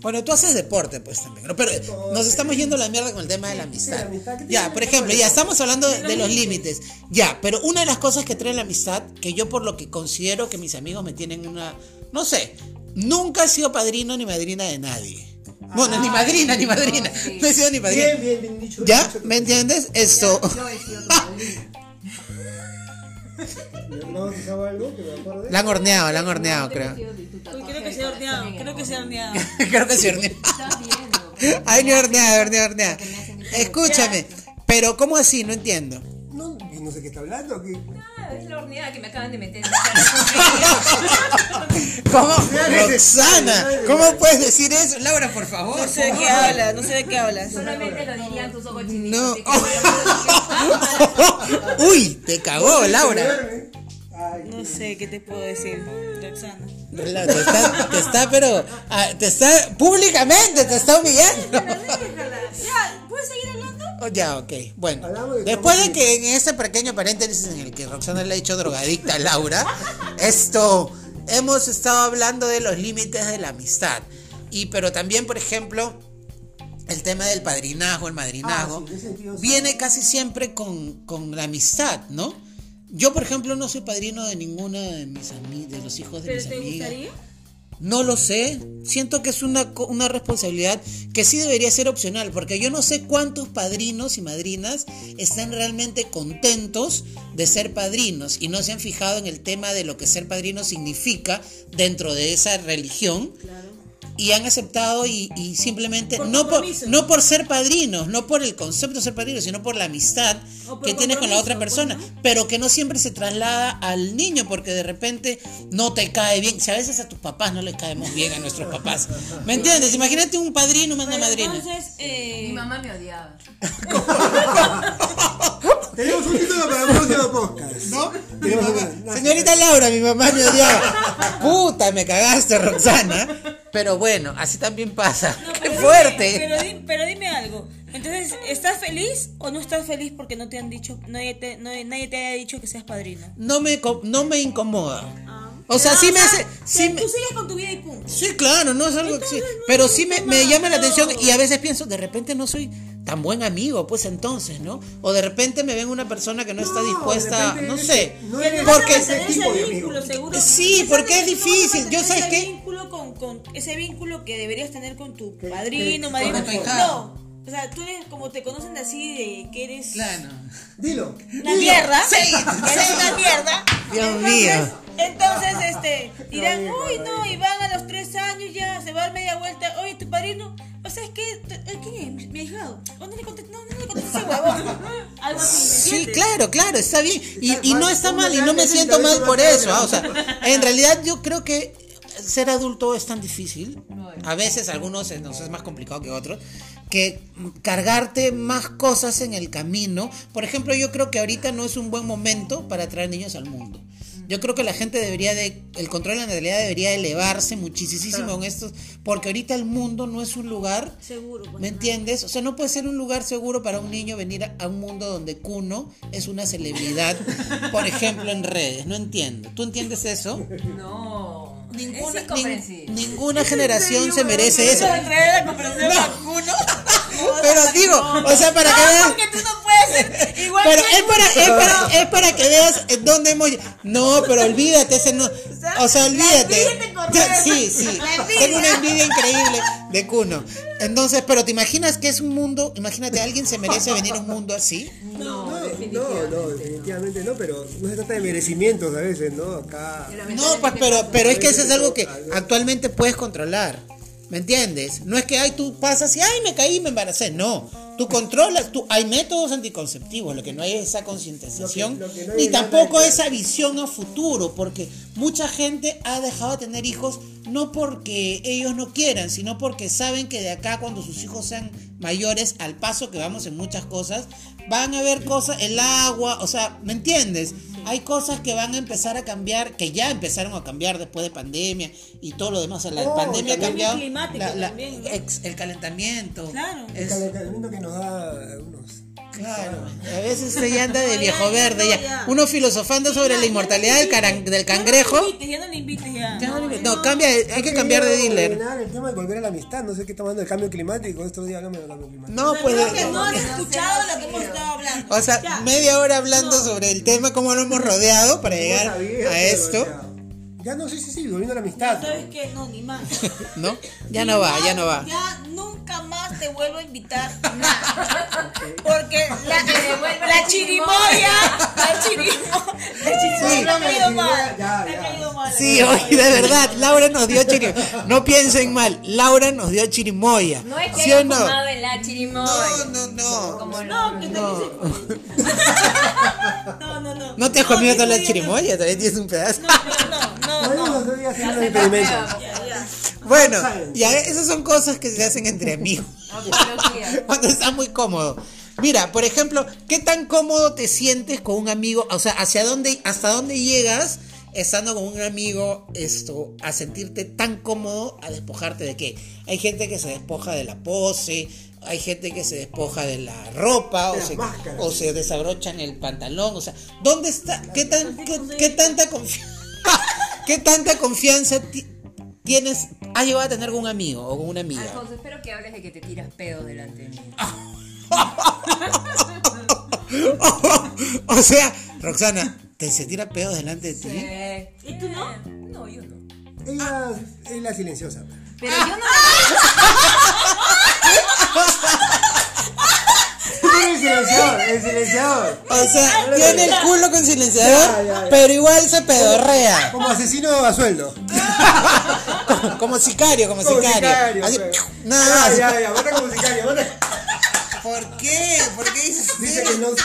S1: Bueno, tú haces deporte, pues también. ¿no? Pero nos estamos yendo a la mierda con el tema de la amistad.
S2: la amistad, ¿qué tiene
S1: Ya, por ejemplo, ya estamos hablando de, los límites. Ya, pero una de las cosas que trae la amistad, que yo por lo que considero que mis amigos me tienen una. No sé, nunca he sido padrino ni madrina de nadie. Bueno, ni madrina, ni madrina. No he sido ni madrina.
S2: Bien, bien, bien dicho.
S1: ¿Ya?
S2: dicho.
S1: ¿Me entiendes? Esto.
S4: Yo he sido tu padrino.
S2: ¿Me han bautizado algo que me acuerde?
S1: La han horneado, la han horneado, creo.
S3: Uy, creo que se ha horneado. Creo que se ha horneado.
S1: creo que sí horneado.
S4: Estás viendo.
S1: Ay, ni horneado, horneado, horneado. Escúchame, pero ¿cómo así? No entiendo.
S2: No, sé qué está hablando. ¿qué?
S4: Ah, es la horneada que me acaban de meter.
S1: ¿Cómo? Roxana. ¿cómo puedes decir eso? Laura, por favor.
S3: No sé de qué hablas, no sé de qué hablas.
S4: Solamente lo dirían tus ojos chinitos.
S1: No. Uy, te cagó, Laura.
S2: Ay,
S3: No sé qué te puedo decir, Roxana.
S1: Te está, te está, pero, ah, te está, públicamente te está humillando.
S3: Ya, ¿puedes seguir hablando?
S1: Oh, Ya, ok. Bueno,
S2: de
S1: después de que en ese pequeño paréntesis en el que Roxana le ha hecho drogadicta a Laura, esto, hemos estado hablando de los límites de la amistad. Y, pero también, por ejemplo, el tema del padrinazgo, el madrinazgo,
S2: Ah, sí,
S1: viene casi siempre con, con la amistad, ¿no? Yo, por ejemplo, no soy padrino de ninguna de mis de los hijos de
S3: ¿Pero
S1: mis
S3: te
S1: amigas.
S3: gustaría?
S1: No lo sé. Siento que es una, una responsabilidad que sí debería ser opcional, porque yo no sé cuántos padrinos y madrinas están realmente contentos de ser padrinos y no se han fijado en el tema de lo que ser padrino significa dentro de esa religión. Y han aceptado y, y simplemente,
S3: Por
S1: no, por, no por ser padrinos, no por el concepto de ser padrinos, sino por la amistad
S3: por
S1: que tienes con la otra persona,
S3: ¿no?
S1: pero que no siempre se traslada al niño porque de repente no te cae bien. Si a veces a tus papás no les caemos bien a nuestros papás, ¿me entiendes? Imagínate un padrino, una madrina.
S3: Entonces, eh,
S4: Mi mamá me odiaba.
S2: Tenemos un título para el próximo podcast.
S1: ¿No?
S2: Tenemos una-
S1: Señorita Laura, mi mamá me odiaba. Puta, me cagaste, Roxana. Pero bueno, así también pasa.
S3: no,
S1: ¡Qué
S3: pero dime-
S1: fuerte!
S3: pero, di- pero dime algo. Entonces, ¿estás feliz o no estás feliz porque no te han dicho, nadie te, no- nadie te haya dicho que seas padrino?
S1: No me, no me incomoda.
S3: Ah.
S1: O sea,
S3: No,
S1: sí me hace.
S3: que
S1: Sí me,
S3: Tú sigues con tu vida y punto.
S1: Sí, claro, no es algo que sí. Pero sí me, llama la atención y a veces pienso, de repente no soy tan buen amigo, pues entonces, ¿no? O de repente me ven una persona que no, está
S2: No,
S1: dispuesta,
S2: de
S1: no sé.
S2: no
S3: Que
S2: eres
S1: porque-
S2: ese tipo de
S3: vínculo, seguro.
S1: Sí, porque es
S3: que
S1: difícil. Yo,
S3: mantener
S1: ¿sabes
S3: ese
S1: qué?
S3: vínculo con, con ese vínculo que deberías tener con tu
S2: Que-
S3: padrino,
S2: que-
S1: hijado.
S3: No. O sea, tú eres como te conocen así de que eres
S2: Dilo.
S3: una
S2: dilo.
S3: mierda. Eres una mierda.
S1: Dios
S3: entonces,
S1: mío.
S3: Entonces, este, dirán, uy, no, y van a los tres años ya, se va a dar media vuelta. Oye, tu padrino, o sea, es que, ¿quién es? Mi hijado. ¿O no le contesté? No, no le contesté ese huevón. Algo así, ¿me
S1: Sí, claro, claro, está bien. Y, y no está mal y no me siento mal por eso. ah, O sea, en realidad yo creo que ser adulto es tan difícil. A veces a algunos eh, nos es más complicado que otros. Que cargarte más cosas en el camino. Por ejemplo, yo creo que ahorita no es un buen momento para traer niños al mundo. Yo creo que la gente debería de, el control en realidad debería elevarse muchísimo en estos, porque ahorita el mundo no es un lugar
S3: Seguro, pues.
S1: ¿Me entiendes? O sea, no puede ser un lugar seguro para un niño venir a, a un mundo donde Kuno es una celebridad, por ejemplo, en redes. No entiendo. ¿Tú entiendes eso?
S4: No.
S1: Ninguna,
S4: es incomprensible.
S1: nin- ninguna generación se merece eso.
S3: La
S1: No. Pero digo, o sea, para que
S3: No, igual
S1: Pero
S3: que
S1: es para, es para, es para que veas dónde hemos No, pero olvídate, ese no. O sea, olvídate.
S3: envidia te corre.
S1: Sí, sí. Tengo una envidia increíble de Kuno. Entonces, pero ¿te imaginas que es un mundo? Imagínate, ¿alguien se merece venir a un mundo así?
S2: No, no, no, definitivamente no, pero no se trata de merecimientos a veces, ¿no? Acá.
S1: No, pues, pero, pero es que eso es algo que actualmente puedes controlar. ¿Me entiendes? No es que, ay, tú pasas y, ay, me caí y me embaracé. No. Tú controlas, tú, hay métodos anticonceptivos, lo que no hay es esa concientización,
S2: Lo que- lo que no
S1: ni tampoco esa visión a futuro, porque mucha gente ha dejado de tener hijos no porque ellos no quieran, sino porque saben que de acá cuando sus hijos sean mayores, al paso que vamos en muchas cosas, van a ver cosas, el agua, o sea, ¿me entiendes? Hay cosas que van a empezar a cambiar, que ya empezaron a cambiar después de pandemia y todo lo demás. O sea, la
S2: Oh,
S1: pandemia ha
S3: el cambio
S1: cambiado.
S3: climático
S1: la- la-
S3: también, ¿no?
S1: ex- el calentamiento.
S3: Claro.
S2: El calentamiento que nos da unos.
S1: Claro, a veces se anda de viejo
S3: ya,
S1: verde ya.
S3: ya.
S1: Uno filosofando sobre la inmortalidad del, caran- del cangrejo.
S3: Ya no le invites, ya no le invites ya.
S1: Ya no cambia, hay que cambiar de dealer.
S2: el tema de volver a la amistad. No sé qué está hablando del cambio climático. Estos días hablamos del cambio climático.
S1: No, pues.
S3: Creo que no has escuchado lo que hemos estado hablando.
S1: O sea,
S3: Ya.
S1: media hora hablando sobre el tema, cómo lo hemos rodeado para
S2: No
S1: llegar a esto.
S2: Ya no, sí, sí, sí, volviendo a la amistad.
S3: ¿Sabes qué? No, ni más.
S1: ¿No? Ya no va, ya no va.
S3: Ya te vuelvo a invitar nada. Porque la, la chirimoya, la chirimoya, la chirimoya me ha caído mal.
S2: Ya,
S3: Me ha
S2: ya.
S3: caído mal.
S1: Sí, hoy de verdad, Laura nos dio chirimoya. No piensen mal, Laura nos dio chirimoya.
S4: No es que
S1: ¿Sí
S4: haya
S1: no?
S4: fumado en la chirimoya.
S1: No, no, no.
S4: Como
S3: No, que te No, no, no.
S1: ¿No te has comido toda la chirimoya? Todavía tienes un pedazo.
S3: No, no, no,
S2: Bueno,
S3: no.
S2: los días haciendo
S1: Bueno, ya esas son cosas que se hacen entre amigos. Cuando está muy cómodo. Mira, por ejemplo, ¿qué tan cómodo te sientes con un amigo? O sea, ¿hacia dónde, hasta dónde llegas estando con un amigo esto, a sentirte tan cómodo a despojarte de qué? Hay gente que se despoja de la pose, hay gente que se despoja de la ropa,
S2: De
S1: o se,
S2: máscaras.
S1: o se desabrochan el pantalón, o sea, ¿dónde está? ¿Qué, tan, qué, qué tanta confianza? ¿Qué tanta confianza ti- tienes, has llegado a tener con un amigo o con una amiga?
S4: Alfonso, espero que hables de que te tiras pedo delante de mí.
S1: o sea, Roxana, ¿te se tira pedo delante de ti?
S3: ¿Y tú no?
S4: No, yo no.
S2: Ella es la silenciosa.
S4: Pero yo no
S2: el silenciador, el silenciador.
S1: O sea, tiene el culo con silenciador,
S2: Ya, ya, ya.
S1: pero igual se pedorrea.
S2: Como asesino a sueldo.
S1: Como, como sicario, como,
S2: Como
S1: sicario.
S2: sicario,
S1: Así, nada
S2: Ya, ya, ya, mata como sicario, mata.
S1: ¿Por qué? ¿Por qué dices
S2: Dice que no, no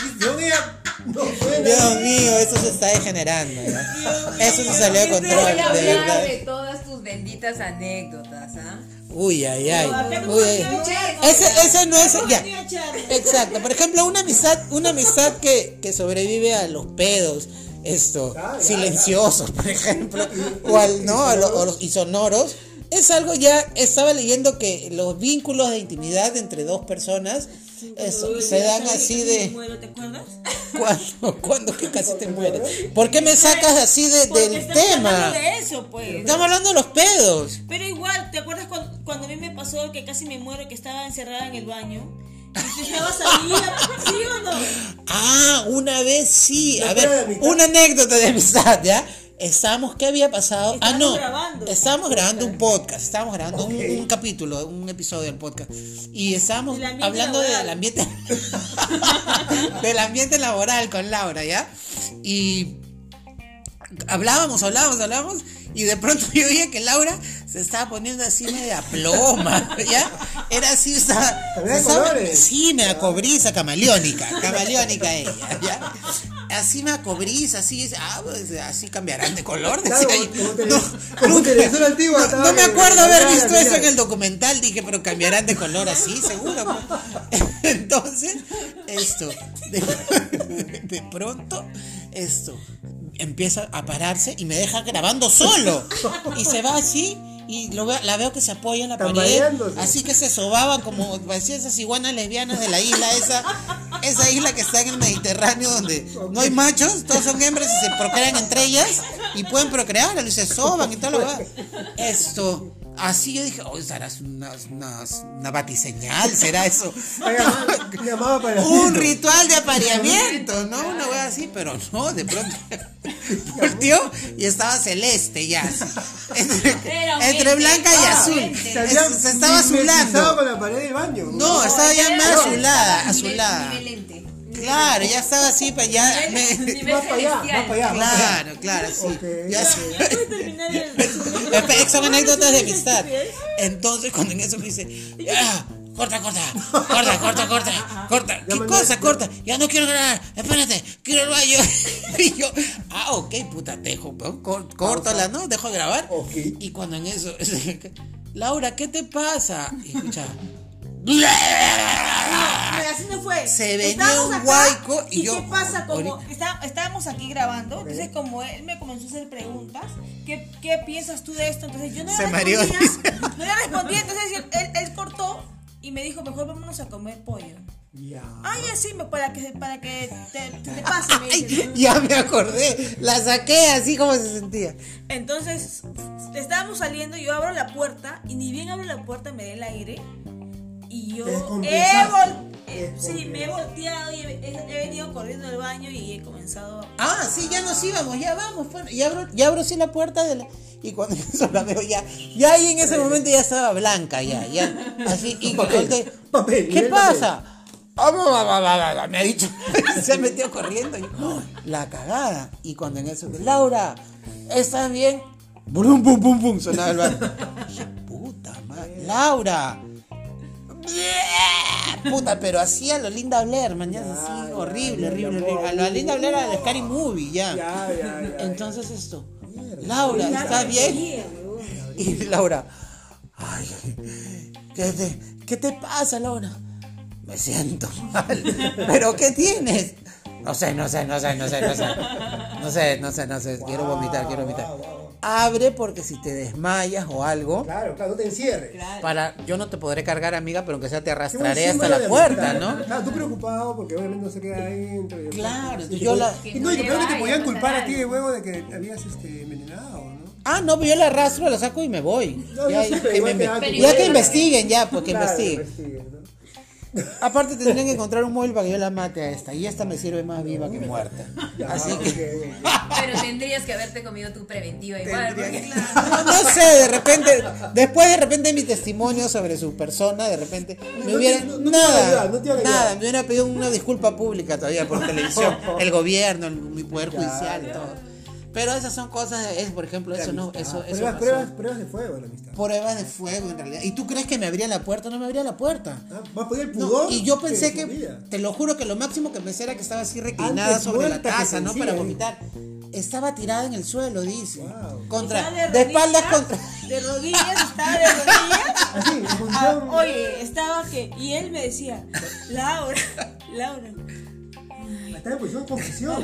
S2: no suena.
S1: Dios mío, eso se está degenerando. ¿ya? Eso se salió de
S4: voy
S1: control,
S4: a
S1: de
S4: hablar
S1: verdad.
S4: de todas tus benditas anécdotas, ¿ah?
S1: Uy, ay, ay.
S3: no
S1: Uy, ay. Ese, ese no es. Ya. Exacto. Por ejemplo, una amistad, una amistad que, que sobrevive a los pedos, esto,
S2: Ah, ya,
S1: silenciosos, por ejemplo, o al no, a lo- o los isonoros, es algo ya. Estaba leyendo que los vínculos de intimidad entre dos personas, eso, se dan así de
S3: muero, ¿te acuerdas?
S1: cuando, cuando que casi te mueres. ¿Por qué me sacas así de- del
S3: estamos
S1: tema?
S3: hablando de eso, pues.
S1: Estamos hablando de los pedos.
S3: Pero igual, ¿te acuerdas cuando, cuando a mí me pasó que casi me muero, que estaba encerrada en el baño?
S1: Ah, una vez sí. A ver, una anécdota de amistad, ¿ya? Estábamos, ¿qué había pasado? ah, no.
S3: grabando.
S1: Estábamos grabando un podcast, estábamos grabando un- capítulo, un episodio del podcast. Y estábamos hablando
S3: laboral.
S1: del ambiente del ambiente laboral con Laura, ¿ya? Y hablábamos, hablábamos, hablábamos. Y de pronto yo veía que Laura se estaba poniendo así media ploma, ¿ya? Era así, estaba. Estaba-. Sí, me cobriza, camaleónica, camaleónica ella, ¿ya? Así me cobriza, así, ah, pues, así cambiarán de color,
S2: Claro,
S1: decía yo.
S2: tele-
S1: No, nunca-
S2: antigua,
S1: no- me acuerdo haber visto eso en el documental, dije, pero cambiarán de color así, seguro. Entonces, esto, de, de pronto, esto, empieza a pararse y me deja grabando solo. Y se va así y lo veo- la veo que se apoya en la pared. Así que se sobaban como parecían esas iguanas lesbianas de la isla, esa, esa isla que está en el Mediterráneo donde no hay machos, todos son hembras y se procrean entre ellas y pueden procrear, y se soban y todo lo demás. Esto. Así yo dije, oh, será una, una, una batiseñal, será eso. Un ritual de apareamiento, ¿no? Una wea así, pero no, de pronto volteó y estaba celeste ya. así. Entre, entre blanca y azul.
S2: Se,
S1: estaba azulando.
S2: con la pared del baño.
S1: No, estaba ya más azulada, azulada. Claro, ya estaba así, pues ya. me-
S4: Nivel
S2: Más para allá, más para allá. para.
S1: Claro, claro, sí.
S2: Ok,
S1: Ya.
S3: ¿Puedes terminar el
S1: Son anécdotas de amistad. Entonces, cuando en eso me dice, ya, corta, corta, corta, corta, corta, corta. ¿Qué cosa, corta? Ya no quiero grabar, espérate, quiero ir al baño. Y yo, ah, ok, puta, dejo, cor- córtala, ¿no? Dejo de grabar.
S2: Ok.
S1: Y cuando en eso, Laura, ¿qué te pasa? Y escucha.
S3: Pero así no fue.
S1: Se venía
S3: Estábamos
S1: un guayco y
S3: y
S1: yo-
S3: ¿Qué pasa? Como está- estábamos aquí grabando, entonces como él me comenzó a hacer preguntas, ¿qué, qué piensas tú de esto? Entonces yo no le respondía, no le respondía, entonces él, él- cortó y me dijo, mejor vámonos a comer pollo.
S2: Ya.
S3: Ay, así, me- para que, para que te, te- te pase, me.
S1: Ay, ya me acordé, la saqué así como se sentía.
S3: Entonces, estábamos saliendo, yo abro la puerta y ni bien abro la puerta me da el aire y yo
S2: Te
S3: he
S2: Te
S3: eh, sí, me he volteado y he, venido corriendo al baño y he comenzado a...
S1: Ah, sí, ya nos íbamos, ya vamos. pues. Y abro, ya abro sí la puerta de la... Y cuando eso la veo ya, ya ahí en ese momento ya estaba blanca, ya, ya, así, y
S2: Papel,
S1: volteé,
S2: papel,
S1: ¿qué pasa? Ah, va, va, va, va, va, Me ha dicho, se metió corriendo, y, ¡oh! la cagada. Y cuando en eso, Laura, ¿estás bien? Brum, pum, pum, pum, sonaba el bar. Puta madre, Laura. Puta, pero así a lo Linda Blair, así,
S2: ya,
S1: horrible,
S2: ya,
S1: horrible,
S2: ya,
S1: horrible. A lo Linda Blair, a la Scary Movie, ya.
S2: Ya, ya, ya.
S1: Entonces esto, Laura, ¿estás bien? Y Laura, ay, ¿qué te, ¿qué te pasa, Laura? Me siento mal. ¿Pero qué tienes? No sé, no sé, no sé, no sé, no sé. No sé, no sé, no sé. Quiero vomitar, quiero vomitar. Abre porque si te desmayas o algo,
S2: Claro, claro, no te encierres.
S1: para yo no te podré cargar, amiga, pero aunque sea te arrastraré hasta la puerta,
S2: amistad.
S1: ¿no?
S2: Claro, tú preocupado porque obviamente no se queda adentro.
S1: Claro, yo la-
S2: Y no, y lo peor es que te podían culpar a ti de huevo de que te habías este, envenenado, ¿no?
S1: Ah, no, pero yo la arrastro, la saco y me voy.
S2: No,
S1: ya,
S2: yo sé, pero
S1: que me- ya
S2: cuenta.
S1: que investiguen, ya, pues que
S2: Claro,
S1: investiguen.
S2: investiguen, ¿no?
S1: Aparte tendrían que encontrar un móvil para que yo la mate a esta. Y esta me sirve más viva que muerta.
S2: Ya,
S1: Así que.
S4: Pero tendrías que haberte comido tu preventiva igual. Porque claro.
S1: No, no sé, de repente, después de repente mi testimonio sobre su persona, de repente me
S2: No
S1: hubiera
S2: no- no
S1: nada,
S2: ayudar, no te iban a
S1: nada, me hubiera pedido una disculpa pública todavía por televisión, el gobierno, el- mi poder judicial,
S2: ya.
S1: todo. Pero esas son cosas, es por ejemplo, eso no, eso, eso
S2: pruebas,
S1: pasó.
S2: pruebas, pruebas de fuego la amistad.
S1: Prueba de fuego en realidad. ¿Y tú crees que me abría la puerta? No me abría la puerta.
S2: Ah, Va a poner el
S1: No,
S2: pudor.
S1: y yo
S2: de
S1: pensé que, te lo juro que lo máximo que pensé era que estaba así reclinada
S2: Antes
S1: sobre la taza, ¿no? Para vomitar. Estaba tirada en el suelo, dice.
S2: Wow.
S1: Contra,
S3: Estaba
S1: de, espaldas
S3: rodillas,
S1: contra.
S3: De rodillas, estaba de rodillas.
S2: Así,
S3: Ah, oye, estaba que. Y él me decía, Laura, Laura.
S2: Está en posición de confesión.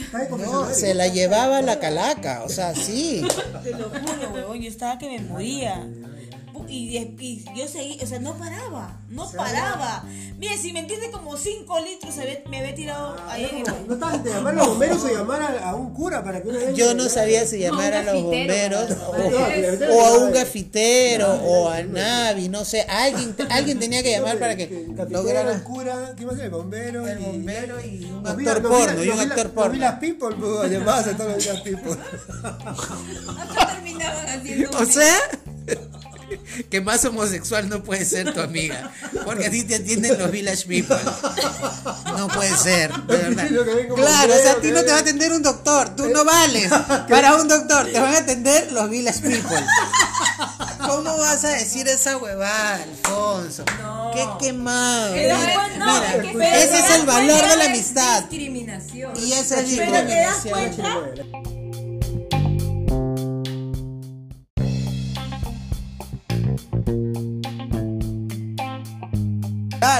S2: Está en
S1: No,
S2: confesión.
S1: se la llevaba la calaca, o sea, sí.
S3: Te lo juro, huevón, yo estaba que me moría. Y, y yo seguí, o sea, no paraba, no paraba. Mire, si me entiende, como 5 litros se ve- me había tirado ahí en el
S2: No estabas de llamar a los bomberos o llamar a, a un cura para que una.
S1: Yo no sabía si llamar a los bomberos
S4: ¿no?
S1: o,
S2: No,
S1: o a un gafitero o a Navi, no sé. Alguien, alguien tenía que llamar para que lograra.
S2: el cura, ¿qué más? El bombero.
S1: El
S2: y-
S1: bombero y un
S2: Los vi-
S1: actor porno, y un actor porno.
S2: las people, pues, llamadas a todos los días people.
S4: Acá terminaban haciendo
S1: O sea, que más homosexual no puede ser tu amiga. Porque a ti te atienden los village people. No puede ser, de verdad. Claro, o sea, a ti
S2: que
S1: no te va a atender un doctor. Tú no vales para un doctor. Te van a atender los village people. ¿Cómo vas a decir esa huevada, Alfonso? Qué quemado.
S3: Pero
S1: Mira,
S3: no,
S1: mira,
S3: es que- pero
S1: ese es el valor de la amistad.
S4: Discriminación.
S1: Y esa es
S3: Pero te das
S1: discriminación.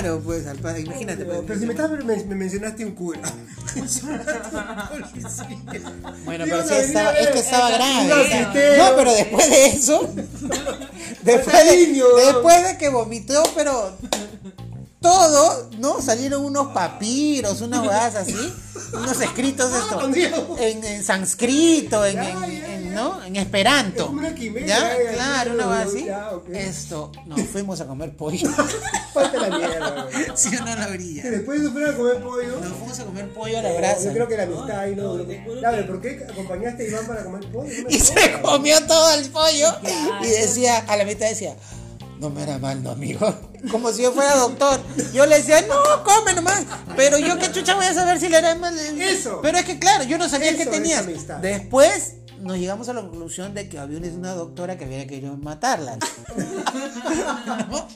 S1: Claro, pues, al padre, imagínate. pues.
S2: Pero si me, estás, me, me mencionaste un cura.
S1: Bueno, pero
S2: venir
S1: estaba, es que estaba grave. No, pero después de eso, después de,
S2: cariño.
S1: después de que vomitó, pero todo, ¿no? Salieron unos papiros, unas huevadas así, unos escritos esto, en, en sánscrito, en. ¿No? En esperanto.
S2: Es una quimera,
S1: ¿Ya? Claro, una
S2: ya,
S1: así. Esto, nos fuimos a comer pollo.
S2: Falta la mierda.
S1: ¿Sí o no la
S2: Que
S1: brilla?
S2: después de fueron a comer pollo.
S1: Nos fuimos a comer pollo a la
S2: No,
S1: brasa.
S2: Yo creo que la amistad ahí no. Claro, ¿por qué acompañaste a Iván para comer pollo? No
S1: Y se comió todo el pollo y decía, a la mitad decía, no me era mal, no amigo. Como si yo fuera doctor. Yo le decía, no, come nomás. Pero yo qué chucha voy a saber si le era mal.
S2: Eso.
S1: Pero es que claro, yo no sabía
S2: Eso
S1: que
S2: amistad.
S1: Después nos llegamos a la conclusión de que había una- doctora que había querido matarla. ¿No?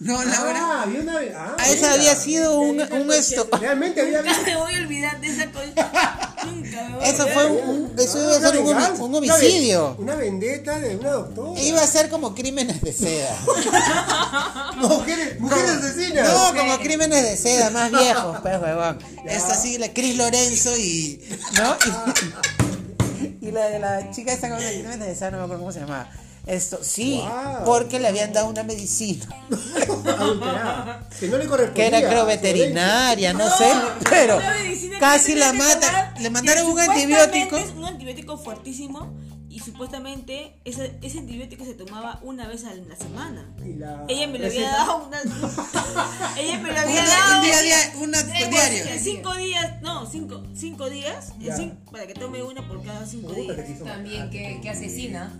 S1: No, Laura.
S2: Ah, había una. Ah,
S1: Ah, esa
S2: mira.
S1: había sido un, un esto.
S2: Realmente había.
S3: Nunca me voy a olvidar de esa cosa. Nunca me voy a
S1: Eso fue un, un- eso iba a ser un,
S2: venganza,
S1: un homicidio.
S2: Una vendetta de una doctora.
S1: Iba a ser como crímenes de seda.
S2: Mujeres, mujeres asesinas.
S1: No, como crímenes de seda, más viejos, pues, huevón. Esto sí, la Cris Lorenzo y. ¿No? Y, y la de la chica esta con de seda, no me acuerdo cómo se llamaba. Esto, sí,
S2: Wow.
S1: porque le habían dado una medicina.
S2: Que no le correspondía.
S1: Que era creo veterinaria, no sé, pero casi la mata. Le mandaron un antibiótico.
S3: Es un antibiótico fuertísimo y supuestamente ese, ese antibiótico se tomaba una vez a la semana.
S2: Y la
S3: Ella me lo había dado una. Ella me lo había
S1: Una-
S3: dado.
S1: un día a día, una
S3: en-
S1: diario.
S3: En cinco días, no, cinco, cinco días, cin- para que tome una por cada cinco días.
S4: También que, que asesina.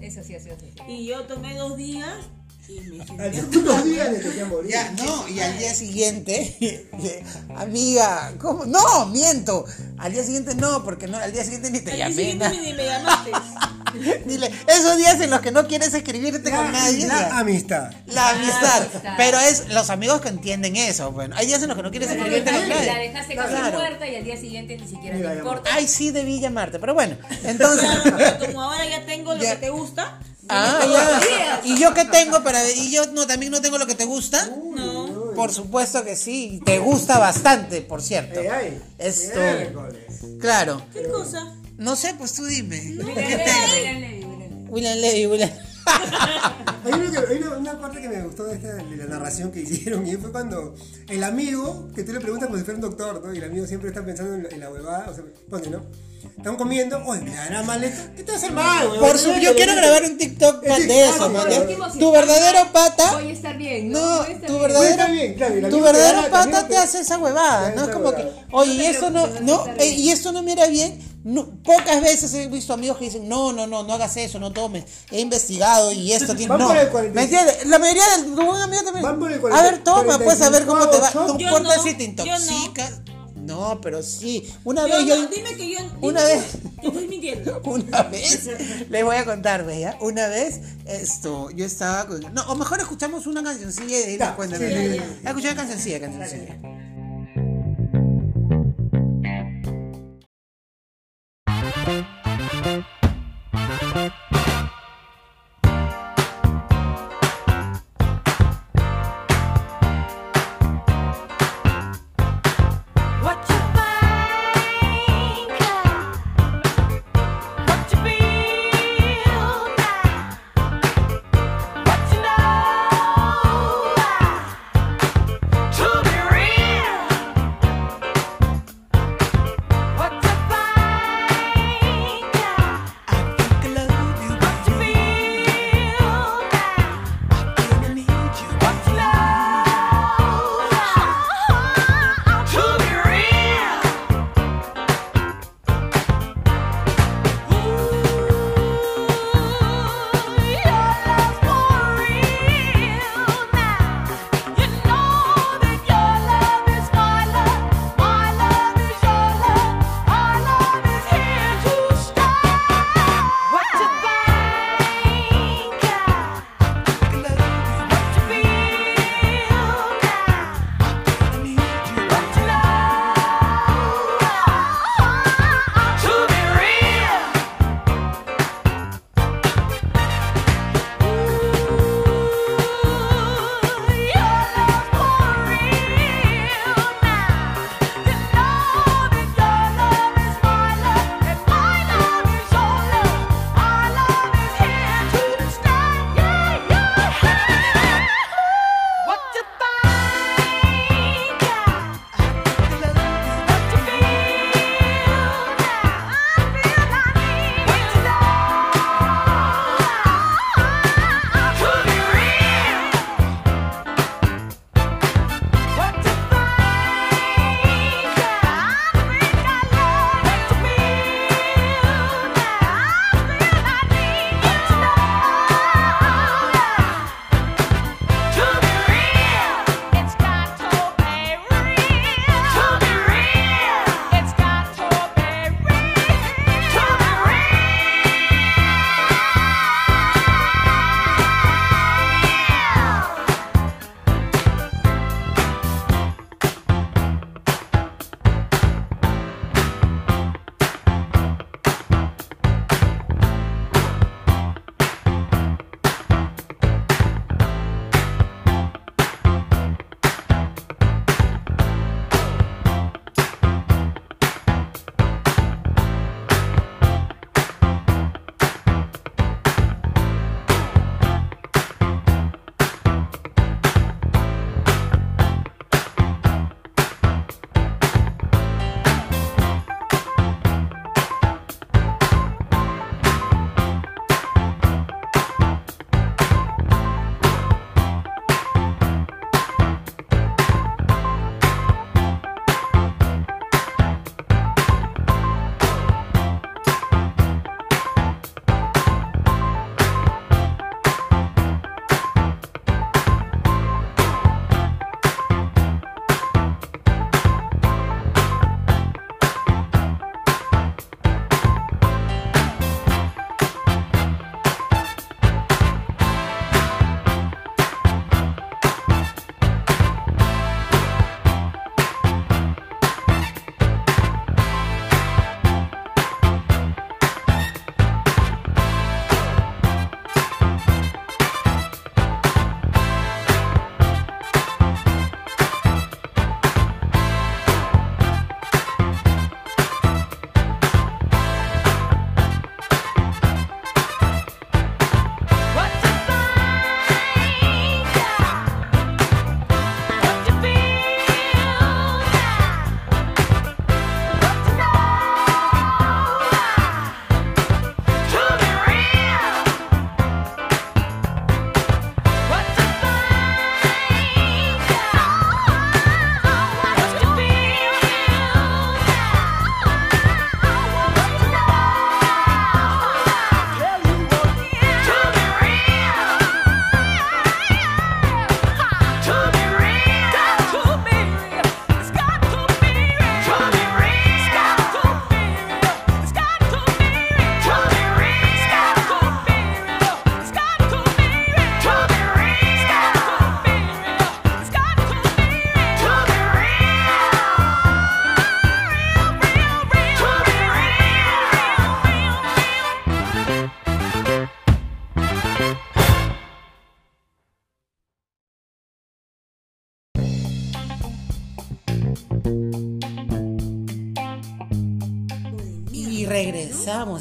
S4: Eso sí, así, así.
S3: Y yo tomé dos días y me
S2: Al
S3: sentí.
S2: segundo día le morir.
S1: Ya, no, y al día siguiente, amiga, ¿cómo? No, miento. Al día siguiente no, porque no, al día siguiente ni te
S3: Al día
S1: llamé.
S3: siguiente
S1: na-
S3: ni me llamaste.
S1: Dile, esos días en los que no quieres escribirte
S2: La,
S1: con nadie.
S2: la amistad.
S1: La amistad.
S4: amistad.
S1: Pero es los amigos que entienden eso. Bueno, hay días en los que no quieres escribirte con
S4: La
S1: nadie.
S4: dejaste casi
S1: Claro.
S4: muerta y al día siguiente ni siquiera
S2: Mira,
S4: te importa.
S1: Ay, sí, debí llamarte. Pero bueno, entonces.
S3: Claro, pero como ahora ya tengo lo
S1: Ya.
S3: que te gusta.
S1: Ah, ya. ¿Y yo qué tengo para.? ¿Y yo no, también no tengo lo que te gusta?
S3: No.
S1: Por supuesto que sí. Te gusta bastante, por cierto.
S2: Ay.
S1: Esto. Claro.
S3: ¿Qué cosa?
S1: No sé, pues tú dime. ¿Qué
S4: William? Levy, William Levy.
S2: Hay, que- hay una, una parte que me gustó de, esta, de la narración que hicieron y fue cuando el amigo, que tú le preguntas como si fuera un doctor, ¿no? Y el amigo siempre está pensando en la, en la huevada, o sea, ponte, ¿no? Están comiendo, oye, me hará mal esto. ¿Qué te va a hacer mal?
S1: Por su, yo quiero grabar un TikTok de eso, man. Tu verdadero pata.
S4: Voy a estar bien.
S1: No, tu verdadero,
S2: Está bien, claro, y el
S1: tu verdadero
S2: da- el
S1: pata te hace esa huevada, ¿no?
S2: hace
S1: Es como que, oye, y esto no, no, eh, y esto no mira bien. No, pocas veces he visto amigos que dicen, no, no, no, no hagas eso, no tomes. He investigado y esto tiene.
S2: Van
S1: No,
S2: por el
S1: ¿me
S2: 45.
S1: entiendes? La mayoría del tu buen amigo también.
S2: Van por el
S1: a ver, toma, pues a ver cómo te va.
S2: 45,
S1: No
S3: Yo
S1: importa
S3: no,
S1: si te
S3: yo no.
S1: intoxicas. No, pero sí. Una
S3: Yo
S1: vez
S3: no,
S1: yo.
S3: dime que yo. dime
S1: Una
S3: que-
S1: vez-
S3: Que estoy mintiendo.
S1: Una vez, les voy a contar, ¿ya? Una vez, esto, yo estaba con... No, o mejor escuchamos una cancioncilla y de ahí cuentan.
S2: sí, ya.
S3: Ya
S1: escuché una cancioncilla, cancioncilla.
S6: you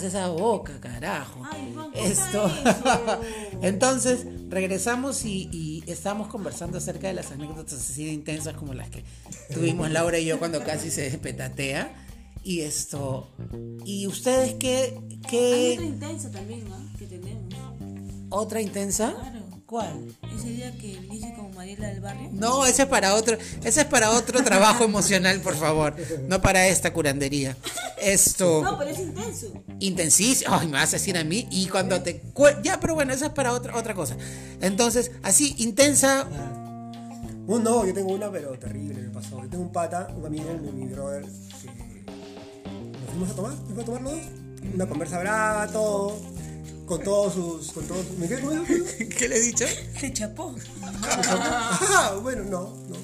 S1: esa boca, carajo.
S3: Ay, Juan, corta
S1: Esto. Entonces, regresamos y, y estamos conversando acerca de las anécdotas así de intensas como las que tuvimos Laura y yo cuando casi se petatea. Y esto. ¿Y ustedes qué?
S3: Hay otra
S1: qué
S3: intensa también, ¿no? Que tenemos.
S1: ¿Otra intensa?
S3: Claro.
S1: ¿Cuál?
S3: Ese día que viniste con Mariela del barrio.
S1: No, ese es para otro, ese es para otro trabajo emocional, por favor. No para esta curandería. Esto.
S3: No, pero es intenso.
S1: intensísimo. Ay, me vas a decir a mí. Y cuando te. Ya, pero bueno, eso es para otra, otra cosa. Entonces, así, intensa.
S2: Un no, yo tengo una, pero terrible me pasó. Yo tengo un pata, un amigo, mi, mi brother, que nos fuimos a tomar, nos fuimos a tomar los dos. Una conversa brava, todo. Con todos sus. Con todos, ¿Me quedé
S1: ¿Qué le he dicho?
S3: Te chapó.
S2: Ah, bueno, no, no.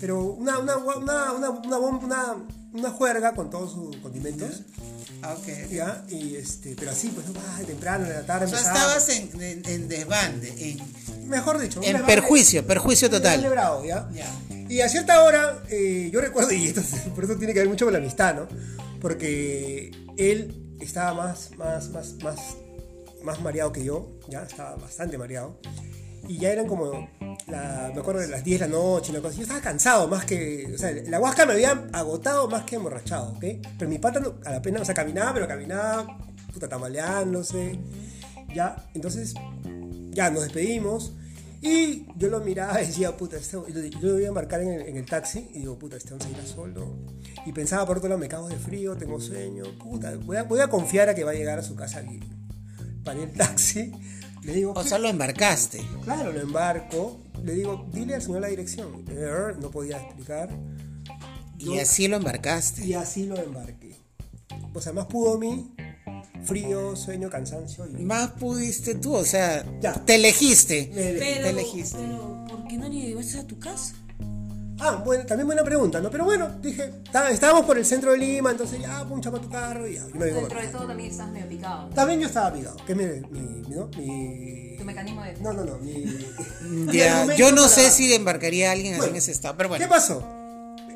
S2: Pero una, una, una, una, una, bomba- una, una juerga con todos sus condimentos.
S1: Ah, Ok.
S2: Ya, y este, pero así, pues, ah, temprano, en la tarde.
S1: O sea,
S2: empezaba-
S1: estabas en, en, en desbande, en,
S2: Mejor dicho,
S1: en perjuicio, perjuicio total.
S2: bravo, ¿ya?
S1: Ya.
S2: Y a cierta hora, eh, yo recuerdo, y esto, por eso tiene que ver mucho con la amistad, ¿no? Porque él estaba más, más, más, más, más mareado que yo, ya, estaba bastante mareado. Y ya eran como, la- me acuerdo de las 10 de la noche, una cosa. Yo estaba cansado más que, o sea, la huasca me había agotado más que emborrachado, ¿ok? Pero mi pata no- a la pena, o sea, caminaba, pero caminaba, puta, tambaleándose, ya. Entonces, ya nos despedimos. Y yo lo miraba y decía, puta, este, yo, lo iba a embarcar en el, en el taxi y digo, puta, este hombre irá solo. Y pensaba, por otro lado, me cago de frío, tengo sueño, puta, voy a, voy a confiar a que va a llegar a su casa bien. Paré el taxi, le digo,
S1: O sea, lo embarcaste.
S2: claro, lo embarco, le digo, dile al señor la dirección. Er, No podía explicar.
S1: Y así lo embarcaste.
S2: Y así lo embarqué. O sea, más pudo a mí, frío, sueño, cansancio. Y...
S1: Más pudiste tú, o sea,
S2: Ya.
S1: te elegiste.
S3: Pero,
S1: Te elegiste.
S3: pero, ¿por qué no le llevaste a tu casa?
S2: Ah, bueno, también buena pregunta, ¿no? Pero bueno, dije, está- estábamos por el centro de Lima, entonces ya, pum, chapa tu carro y ya. yo me vengo
S4: Dentro de todo también estás medio picado.
S2: También yo estaba picado, que es mi, mi, mi- ¿no? mi...
S4: Tu mecanismo de...
S2: No, no, no, mi... mi
S1: Ya, yo no
S2: para-
S1: sé si embarcaría a alguien así
S2: Bueno,
S1: en ese estado, pero bueno.
S2: ¿Qué pasó?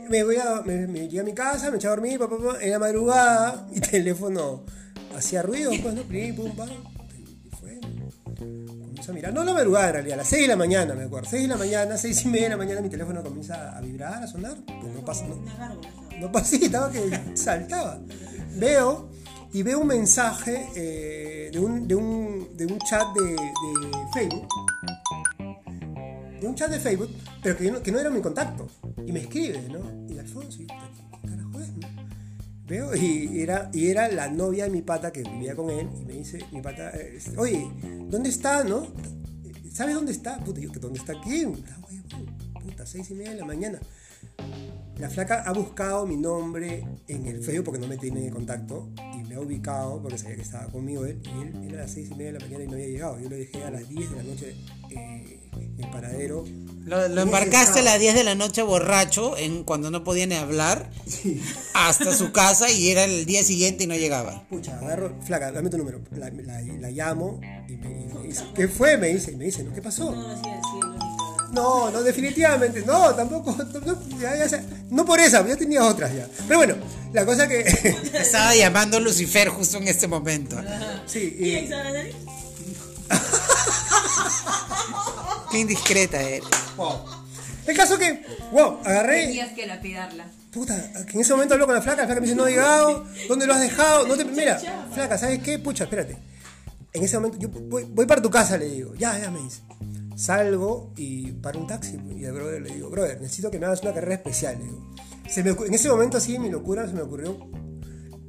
S2: Me voy a, me, me llegué a mi casa, me eché a dormir, pa, pa, pa, en la madrugada, mi teléfono hacía ruido, pues, ¿no? Pum, pam. Comienzo a mirar, no la madrugada en realidad, a las 6 de la mañana, me acuerdo. 6 de la mañana, 6 y media de la mañana, mi teléfono comienza a vibrar, a sonar. Pues no pasa, no, no pasé, estaba que saltaba. Veo y veo un mensaje eh, de, un, de, un, de un chat de, de Facebook. De un chat de Facebook, pero que, no, que no era mi contacto. Y me escribe, ¿no? Y Alfonso, y, ¿qué carajo es, no? Y era, y era la novia de mi pata que vivía con él. Y me dice, mi pata, eh, oye, ¿dónde está, no? ¿Sabes dónde está? Puta, yo, ¿dónde está quién? Ah, Puta, seis y media de la mañana. La flaca ha buscado mi nombre en el Facebook porque no me tiene contacto y me ha ubicado porque sabía que estaba conmigo él y él era a las 6 y media de la mañana y no había llegado. Yo lo dejé a las 10 de la noche eh, en el paradero.
S1: Lo, lo embarcaste a las 10 de la noche borracho, en, cuando no podía ni hablar, hasta su casa y era el día siguiente y no llegaba.
S2: Pucha, agarro, flaca, dame tu número. La, la- la llamo y me, y me dice, ¿qué fue? Me dice, y me dice, ¿no? ¿Qué pasó?
S3: No.
S2: No, no, definitivamente, no, tampoco, no, ya, ya no por esa, ya tenía otras ya. Pero bueno, la cosa que,
S1: Estaba llamando Lucifer justo en este momento.
S2: sí,
S3: ¿Y
S2: y,
S1: Qué indiscreta eres.
S2: wow. El caso que, wow, agarré,
S4: Tenías que lapidarla.
S2: puta, que en ese momento hablo con la flaca, la flaca me dice, no ha llegado, ¿dónde lo has dejado? No te, mira, flaca, ¿sabes qué? Pucha, espérate. En ese momento, yo voy, voy para tu casa, le digo, ya, ya me dice. Salgo y para un taxi y al brother le digo, brother, necesito que me hagas una carrera especial, le digo. Se me en ese momento así, mi locura, se me ocurrió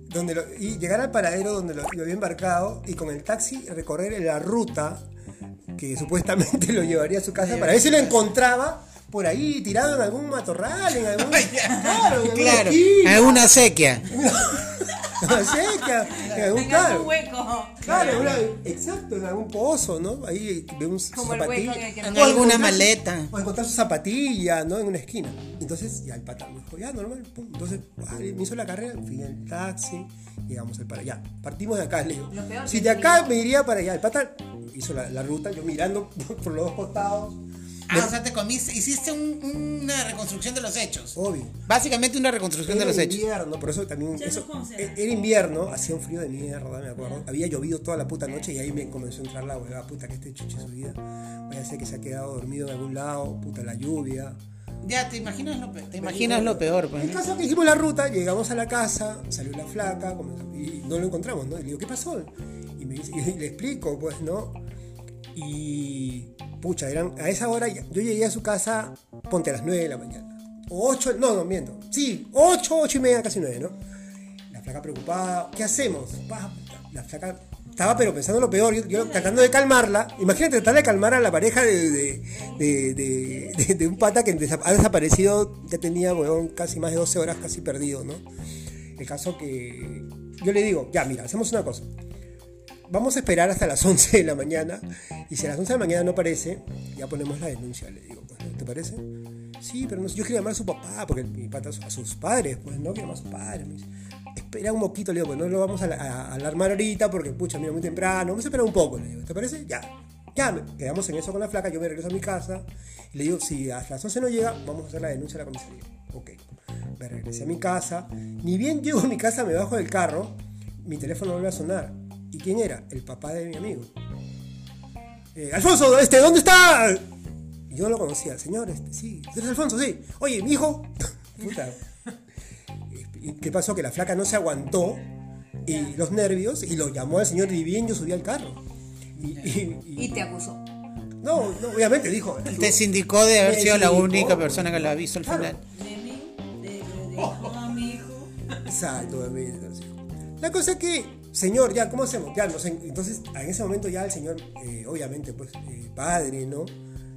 S2: donde lo- y llegar al paradero donde lo, lo había embarcado y con el taxi recorrer la ruta que supuestamente lo llevaría a su casa para ver si lo encontraba por ahí tirado en algún matorral, en algún claro, en alguna
S1: Claro,
S2: esquina,
S1: alguna sequía.
S2: en una seca, en algún claro,
S3: hueco.
S2: claro, en una- exacto, en algún pozo, ¿no? Ahí ve un su
S4: Como el hueco
S2: zapatilla.
S4: en
S1: alguna maleta.
S2: O encontrar su zapatilla, ¿no? En una esquina. Entonces, ya el pata me dijo, ya, normal, pum. Entonces, me hizo la carrera, fui en el taxi, llegamos al para allá. Partimos de acá, le digo.
S4: Lo peor
S2: Si de acá me iría para allá. El pata hizo la, la ruta, yo mirando por los dos costados.
S1: Ah, o sea, te comiste, hiciste un- una reconstrucción de los hechos.
S2: Obvio.
S1: Básicamente una reconstrucción de
S2: Era
S1: los hechos.
S2: invierno, por eso también. Eso-
S3: no
S2: e- era invierno, hacía un frío de mierda, me acuerdo. Había llovido toda la puta noche y ahí me comenzó a entrar la huevada, puta, que este chuche su vida. Vaya a ser que se ha quedado dormido en algún lado, puta, la lluvia.
S1: Ya, te imaginas lo peor. Te imaginas lo peor, pues.
S2: El
S1: ¿no?
S2: caso que hicimos la ruta, llegamos a la casa, salió la flaca comenzó- y no lo encontramos, ¿no? Y le digo, ¿qué pasó? Y, me dice, y le explico, pues, ¿no? Y, pucha, eran, a esa hora yo llegué a su casa, ponte a las 9 de la mañana. O 8, no, no, miento. Sí, 8, 8 y media, casi 9, ¿no? La flaca preocupada, ¿qué hacemos? La flaca estaba pero pensando lo peor, yo, yo tratando de calmarla. Imagínate tratar de calmar a la pareja de, de, de- de- un pata que ha desaparecido, ya tenía weón, casi más de 12 horas casi perdido, ¿no? El caso que yo le digo, ya mira, hacemos una cosa. Vamos a esperar hasta las 11 de la mañana y si a las 11 de la mañana no aparece, ya ponemos la denuncia, le digo, pues. ¿te parece? Sí, pero no yo quería llamar a su papá, porque mi pata a sus padres, pues no, quiero llamar a sus padres. Me dice, espera un poquito, le digo, pues no lo vamos a, alarmar ahorita porque, pucha, mira, muy temprano, vamos a esperar un poco, le digo, ¿te parece? Ya. Ya, quedamos en eso con la flaca, yo me regreso a mi casa y le digo, si a las 11 no llega, vamos a hacer la denuncia a la comisaría. Ok. Me regresé a mi casa, ni bien llego a mi casa, me bajo del carro, mi teléfono vuelve a sonar. ¿Y quién era? El papá de mi amigo. Eh, Alfonso, este, ¿dónde está? Y yo no lo conocía, señor, este, sí, ¿tú eres Alfonso? Sí. Oye, mi hijo. Puta. ¿Y qué pasó? Que la flaca no se aguantó y los nervios y lo llamó al señor y bien yo subí al carro. Y, y- y-
S4: Y te acusó.
S2: no, no, obviamente dijo.
S1: Te sindicó de haber sido la única persona que lo ha visto al
S2: Claro.
S1: final.
S3: De mí, de, de, de a mi hijo.
S2: Exacto, obviamente. La cosa es que, señor, ya, ¿cómo hacemos? Ya, no sé, entonces, en ese momento ya el señor, eh, obviamente, pues, eh, padre, ¿no?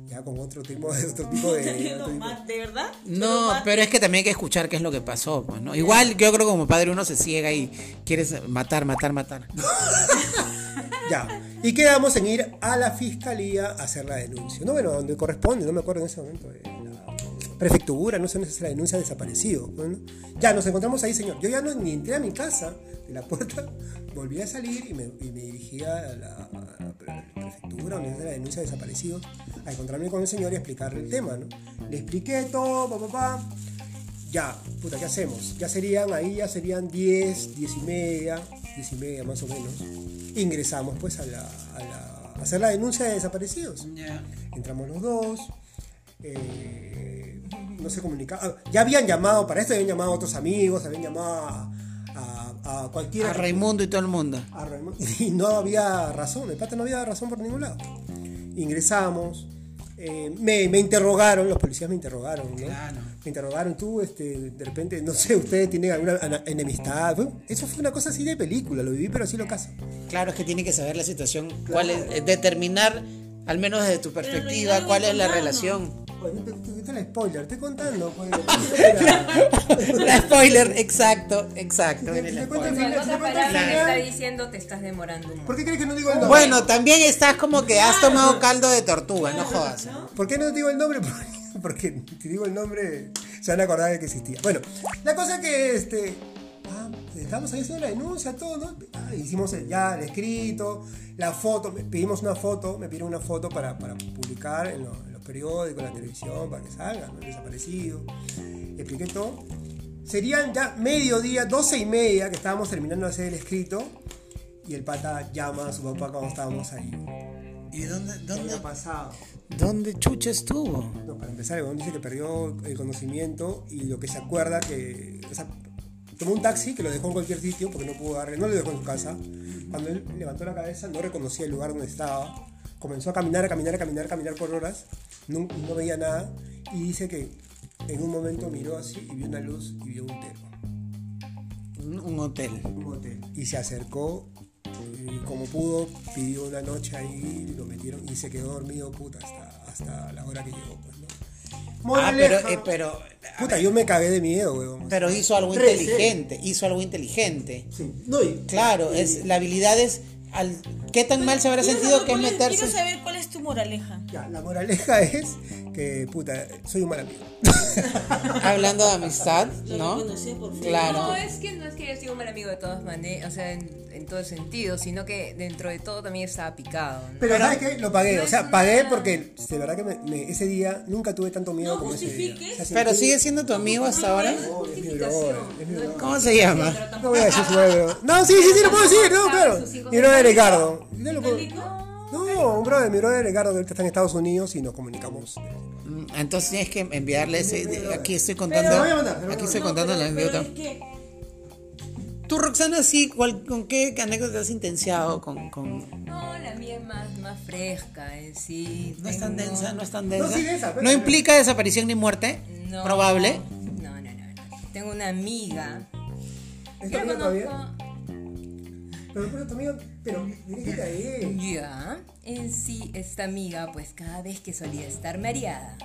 S2: Ya con otro tipo de, otro tipo de, otro tipo-
S3: Ma- ¿De verdad?
S1: No, pero es que también hay que escuchar qué es lo que pasó, pues, ¿no? Igual yo creo que como padre uno se ciega y quieres matar, matar, matar.
S2: Ya. Y quedamos en ir a la fiscalía a hacer la denuncia. No, bueno, donde corresponde, no me acuerdo en ese momento. eh, la prefectura, no sé dónde la denuncia de desaparecido. Bueno, ya nos encontramos ahí, señor. Yo ya no ni entré a mi casa de la puerta, volví a salir y me, y me dirigí a la, a la prefectura, donde la denuncia de desaparecidos, a encontrarme con el señor y explicarle el tema, ¿no? Le expliqué todo, papá, papá. Ya, puta, ¿qué hacemos? Ya serían, ahí ya serían 10, 10 y media, 10 y media más o menos. Ingresamos pues a la, a la- hacer la denuncia de desaparecidos. Entramos los dos, eh, no se comunicaba. Ya habían llamado, para esto habían llamado a otros amigos, habían llamado a, a, a cualquiera.
S1: A Raimundo y todo el mundo.
S2: a Raimundo, y no había razón, el pata no había razón por ningún lado. Ingresamos, eh, me, me interrogaron, los policías me interrogaron, ¿no?
S1: Claro.
S2: Me interrogaron, tú, este, de repente, no sé, ustedes tienen alguna enemistad. Eso fue una cosa así de película, lo viví, pero así lo caso.
S1: Claro, es que tiene que saber la situación, cuál es, determinar, al menos desde tu perspectiva, cuál es la relación.
S2: Te, te- te la spoiler, estoy contando. Pues.
S1: La spoiler, exacto, exacto.
S2: Te-
S1: en el
S2: te
S1: spoiler.
S2: final, te final.
S4: está diciendo te estás demorando.
S2: ¿Por qué crees que no digo el nombre?
S1: Bueno, también estás como que has tomado caldo de tortuga, no jodas.
S2: ¿Por qué no digo el nombre? Porque, si digo el nombre se van a acordar de que existía. Bueno, la cosa que este. Ah, estamos ahí haciendo la denuncia, todo, ¿no? Ah, hicimos el- ya el escrito, la foto, me- pedimos una foto, me pidieron una foto para, para publicar en, lo- en los periódicos, la televisión, para que salga, ¿no? Desaparecido. Expliqué todo. Serían ya mediodía, doce y media, que estábamos terminando de hacer el escrito, y el pata llama a su papá cuando estábamos ahí.
S1: ¿Y dónde,
S2: ¿Qué
S1: dónde,
S2: había pasado?
S1: dónde chucha estuvo?
S2: No, para empezar, el dice que perdió el conocimiento y lo que se acuerda que. O sea, tomó un taxi que lo dejó en cualquier sitio porque no pudo dar, no lo dejó en su casa. Cuando él levantó la cabeza, no reconocía el lugar donde estaba. Comenzó a caminar, a caminar, a caminar, a caminar por horas. No, no veía nada. Y dice que en un momento miró así y vio una luz y vio un hotel.
S1: Un, hotel.
S2: Un hotel. Y se acercó. Y como pudo, pidió una noche ahí, lo metieron y se quedó dormido, puta, hasta, hasta la hora que llegó, pues, ¿no?
S1: Ah, pero, eh, pero,
S2: Puta, yo me cagué de miedo, weón.
S1: pero hizo algo
S2: Trece.
S1: inteligente, hizo algo inteligente.
S2: Sí. No, y-
S1: Claro, es, la habilidad es, al, ¿qué tan mal se habrá sentido
S3: saber
S1: que es meterse?
S3: Quiero saber cuál es tu moraleja.
S2: Ya, la moraleja es que, puta, soy un mal amigo.
S1: Hablando de amistad,
S3: Lo
S1: ¿no?
S3: por fin.
S1: Claro.
S4: No, es que no es que yo siga un mal amigo de todas maneras. O sea, en- en todo sentido, sino que dentro de todo también estaba picado. ¿no?
S2: Pero, ¿sabes qué? Lo pagué.
S4: no
S2: O sea, pagué
S4: una-
S2: porque de verdad que me- me- ese día nunca tuve tanto miedo
S3: No
S2: como ese día. O sea,
S1: Pero sigue siendo tu amigo hasta ahora.
S2: No, es mi brother, es mi brother.
S1: ¿Cómo se llama?
S2: No voy a decir su. No, sí, sí, sí, lo puedo decir, no, claro. Mi brother
S4: de
S2: Ricardo. No, lo
S3: ¿Rico?
S2: no, un brother, mi brother que ahorita está en Estados Unidos y nos comunicamos.
S1: Mm, Entonces tienes que enviarle ese. Aquí estoy contando. Aquí estoy
S3: No,
S1: contando
S3: pero-
S1: la anécdota.
S3: es que
S1: Tú, Roxana, sí, ¿cuál- ¿con qué anécdota te has intenciado? Con, con-
S4: No, la mía es más, más fresca en sí.
S1: No es tan
S4: Tengo-
S1: densa, no es tan
S2: No,
S1: densa.
S2: sí, densa, pero-
S1: No implica desaparición ni muerte.
S4: No.
S1: Probable.
S4: No, no, no, no. Tengo una amiga.
S2: ¿Es tu
S4: que
S2: amigo
S4: la
S2: todavía?
S4: conozco
S2: Pero, pero tu amigo, pero dirígete a él.
S4: Ya, en sí, esta amiga, pues cada vez que solía estar mareada,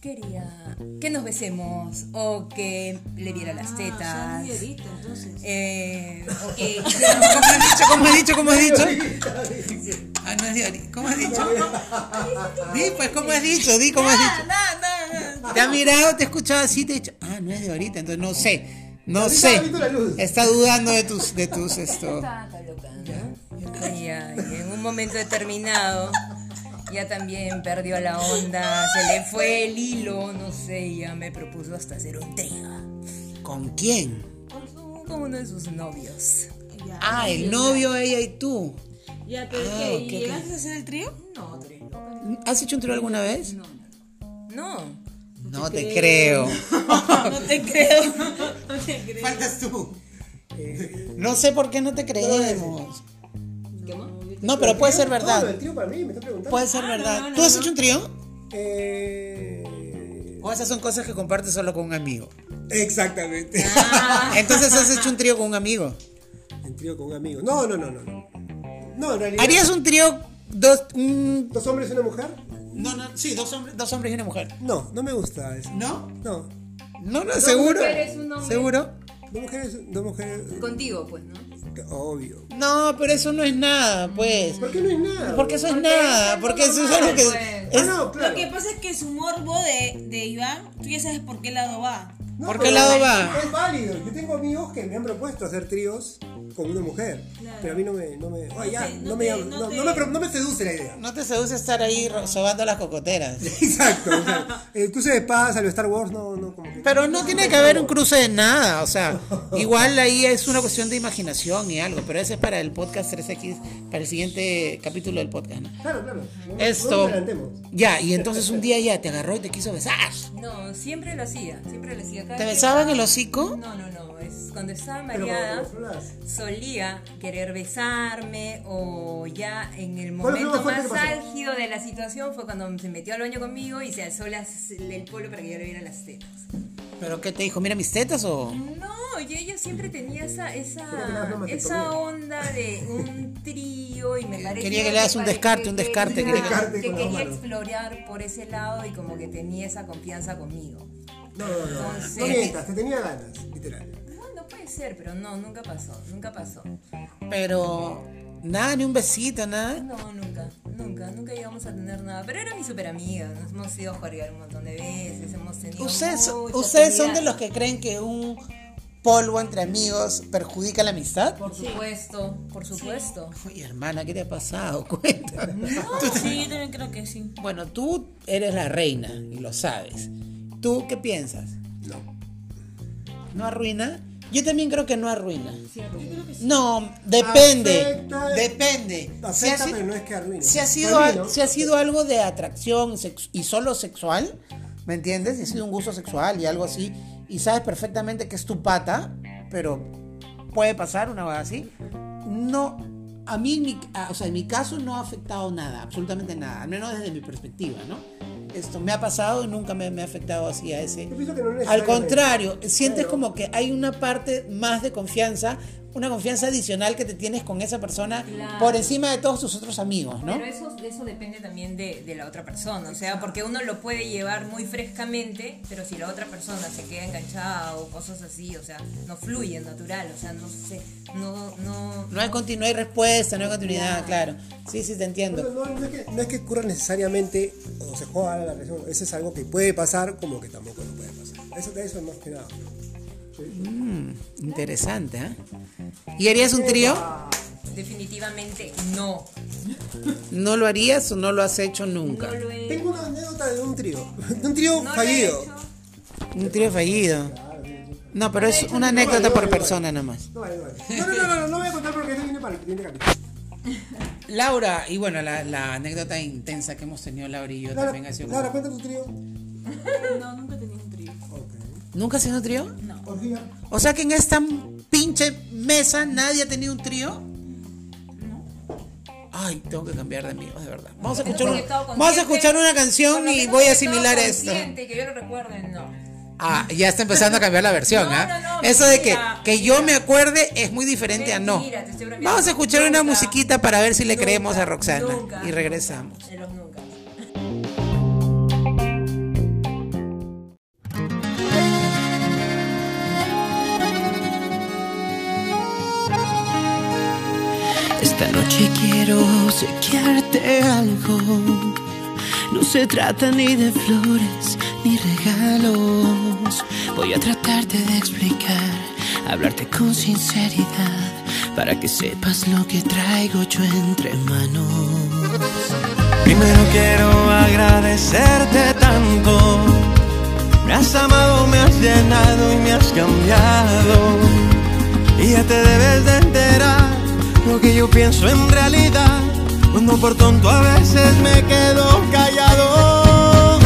S4: quería que nos besemos o que le viera las
S3: Ah,
S4: tetas.
S3: muy ahorita, entonces.
S4: eh, o que
S1: ¿Cómo has dicho? ¿Cómo has dicho? ¿Cómo has dicho? Ah, no es de ahorita. ¿Cómo has dicho? Di, pues, ¿cómo has dicho? Di, ¿cómo has dicho?
S4: no, no, no.
S1: Te ha mirado, te ha escuchado así, te ha dicho, ah, no es de ahorita, entonces no sé. No sé. Está dudando de tus, de tus esto.
S4: Estaba ya, y en un momento determinado ya también perdió la onda, se le fue el hilo, no sé, ya me propuso hasta hacer un trío
S1: ¿Con quién?
S4: con, su- con uno de sus novios.
S3: Ya,
S1: Ah, el novio, ella y tú.
S3: Ya, pero
S1: Ah,
S3: ¿Y
S1: ok.
S3: llegaste a hacer el trío?
S4: No, loca.
S1: ¿Has hecho un trío alguna vez?
S4: No,
S1: No te creo.
S3: No te creo. No te creo.
S1: Faltas tú. No sé por qué no te creemos. No, pero puede ser
S2: No, el
S1: verdad.
S2: tío para mí, me está preguntando.
S1: Puede ser verdad. ¿Tú has hecho un trío?
S2: Eh...
S1: ¿O esas son cosas que compartes solo con un amigo?
S2: Exactamente.
S1: Entonces has hecho un trío con un amigo.
S2: En trío con un amigo. No, no, no, no. No, no en realidad.
S1: ¿Harías un trío dos un-
S2: ¿Dos hombres y una mujer?
S1: No, no, sí, dos hombres, dos hombres y una mujer.
S2: No, no me gusta eso.
S1: ¿No?
S2: No.
S1: No, no, seguro.
S4: mujeres, un hombre.
S1: ¿Seguro?
S2: Dos mujeres, dos mujeres.
S4: contigo pues, ¿no?
S2: Obvio.
S1: No, pero eso no es nada, pues.
S2: ¿Por qué no es nada?
S1: Porque eso es
S4: Porque
S1: nada,
S4: es
S1: porque
S4: lo
S1: eso es algo que
S4: pues.
S1: es-
S2: Ah, no, claro.
S3: Lo que pasa es que su morbo de, de Iván, tú ya sabes por qué lado va.
S2: No,
S1: ¿Por qué lado va?
S2: Es válido. Yo tengo amigos que me han propuesto hacer tríos con una mujer. Pero a mí no me. No me, oh, ya, no
S3: te- no
S2: no-
S3: te-
S2: no me no me seduce la idea.
S1: no te seduce estar ahí sobando las cocoteras.
S2: Exacto. O sea, el cruce de espadas a lo Star Wars, no, no, como que.
S1: Pero no tiene que haber un cruce de nada, o sea, igual ahí es una cuestión de imaginación y algo, pero ese es para el podcast 3X, para el siguiente capítulo del podcast. ¿no?
S2: Claro, claro. No-
S1: Esto, ya, y entonces un día ya te agarró y te quiso besar.
S4: No, siempre lo hacía, siempre lo hacía. Cada
S1: ¿Te
S4: que
S1: besaba en
S4: estaba-
S1: el hocico?
S4: No, no, no, es cuando estaba mareada. solía querer besarme o ya en el
S2: ¿Cuál fue lo
S4: momento
S2: más
S4: álgido de la situación fue cuando se metió al baño conmigo y se alzó las- el polo para que yo le viera las tetas.
S1: ¿Pero qué te dijo? ¿Mira mis tetas o...?
S4: No, y ella siempre tenía esa, esa, esa onda de un trío y me parecía
S1: Quería que le hagas un descarte, un descarte,
S4: que,
S1: quería
S2: que-
S4: quería explorar por ese lado y como que tenía esa confianza conmigo.
S2: No, no, no.
S4: Entonces-
S2: No mientas, te tenía ganas, literal.
S4: No, no puede ser, pero no, nunca pasó, nunca pasó.
S1: Pero... Nada, ni un besito, nada.
S4: No, nunca, nunca, nunca llegamos a tener nada. Pero era mi super amiga, nos hemos ido a jugar un montón de veces, hemos tenido.
S1: ¿Ustedes,
S4: mucha
S1: ¿ustedes son de los que creen que un polvo entre amigos perjudica la amistad?
S4: Por supuesto, por supuesto.
S1: Uy, hermana, ¿qué te ha pasado? Cuéntame.
S3: Sí, yo también creo que sí.
S1: Bueno, tú eres la reina y lo sabes. ¿Tú qué piensas?
S2: No.
S1: ¿No arruina? Yo también creo que no arruina. No, depende.
S2: Afecta-
S1: depende. Si ha,
S2: Afecta,
S1: si-
S2: pero no es que arruine.
S1: si ha sido,
S2: mí, ¿no?
S1: si ha sido algo de atracción y solo sexual, ¿me entiendes? Si ha sido un gusto sexual y algo así, y sabes perfectamente que es tu pata, pero puede pasar una cosa así, no, a mí, en mi, a- o sea, en mi caso no ha afectado nada, absolutamente nada, al menos desde mi perspectiva, ¿no? Esto me ha pasado y nunca me, me ha afectado así a ese...
S2: Yo pienso que no
S1: Al contrario, sientes
S2: Claro.
S1: como que hay una parte más de confianza, una confianza adicional que te tienes con esa persona
S4: Claro.
S1: por encima de todos tus otros amigos, ¿no?
S4: Pero eso, eso depende también de, de la otra persona, o sea, porque uno lo puede llevar muy frescamente, pero si la otra persona se queda enganchada o cosas así, o sea, no fluye natural, o sea, no sé, no, no...
S1: No hay continu- no hay respuesta, no hay continuidad, claro. Sí, sí, te entiendo.
S2: no, no es que, no es que ocurra necesariamente o se juega la relación. Eso es algo que puede pasar como que tampoco no puede pasar. Eso, eso es más que nada.
S1: Mm, interesante, ¿eh? ¿Y harías un trío?
S4: Definitivamente no.
S1: ¿No lo harías o no lo has hecho nunca?
S4: No lo he
S2: Tengo una anécdota de un trío. De un trío
S4: no
S2: fallido.
S1: Un trío fallido. No, pero es una anécdota por persona nomás.
S2: No, vale, no, vale. no, no, no, no, no voy a contar porque esto viene para el siguiente capítulo.
S1: Laura, y bueno, la, la anécdota intensa que hemos tenido Laura y yo
S2: Laura,
S1: también ha sido.
S2: Laura, cuenta tu trío.
S3: No, nunca he tenido un trío.
S1: ¿Nunca has tenido un trío?
S2: Orgía.
S1: O sea que en esta pinche mesa nadie ha tenido un trío. Ay, tengo que cambiar de amigos, de verdad. Vamos a escuchar, un- vamos a escuchar una canción y voy a asimilar esto.
S4: que yo lo recuerde, no.
S1: Ah, ya está empezando a cambiar la versión,
S4: No,
S1: ¿ah?
S4: no, no,
S1: Eso de que, que yo me acuerde es muy diferente a no. Vamos a escuchar una musiquita para ver si le
S4: Nunca,
S1: creemos a Roxana.
S4: nunca,
S1: y regresamos.
S7: Esta noche quiero obsequiarte algo. No se trata ni de flores ni regalos. Voy a tratarte de explicar, hablarte con sinceridad, para que sepas lo que traigo yo entre manos.
S8: Primero quiero agradecerte tanto. Me has amado, me has llenado y me has cambiado. Y ya te debes de enterar lo que yo pienso en realidad. Cuando por tonto a veces me quedo callado.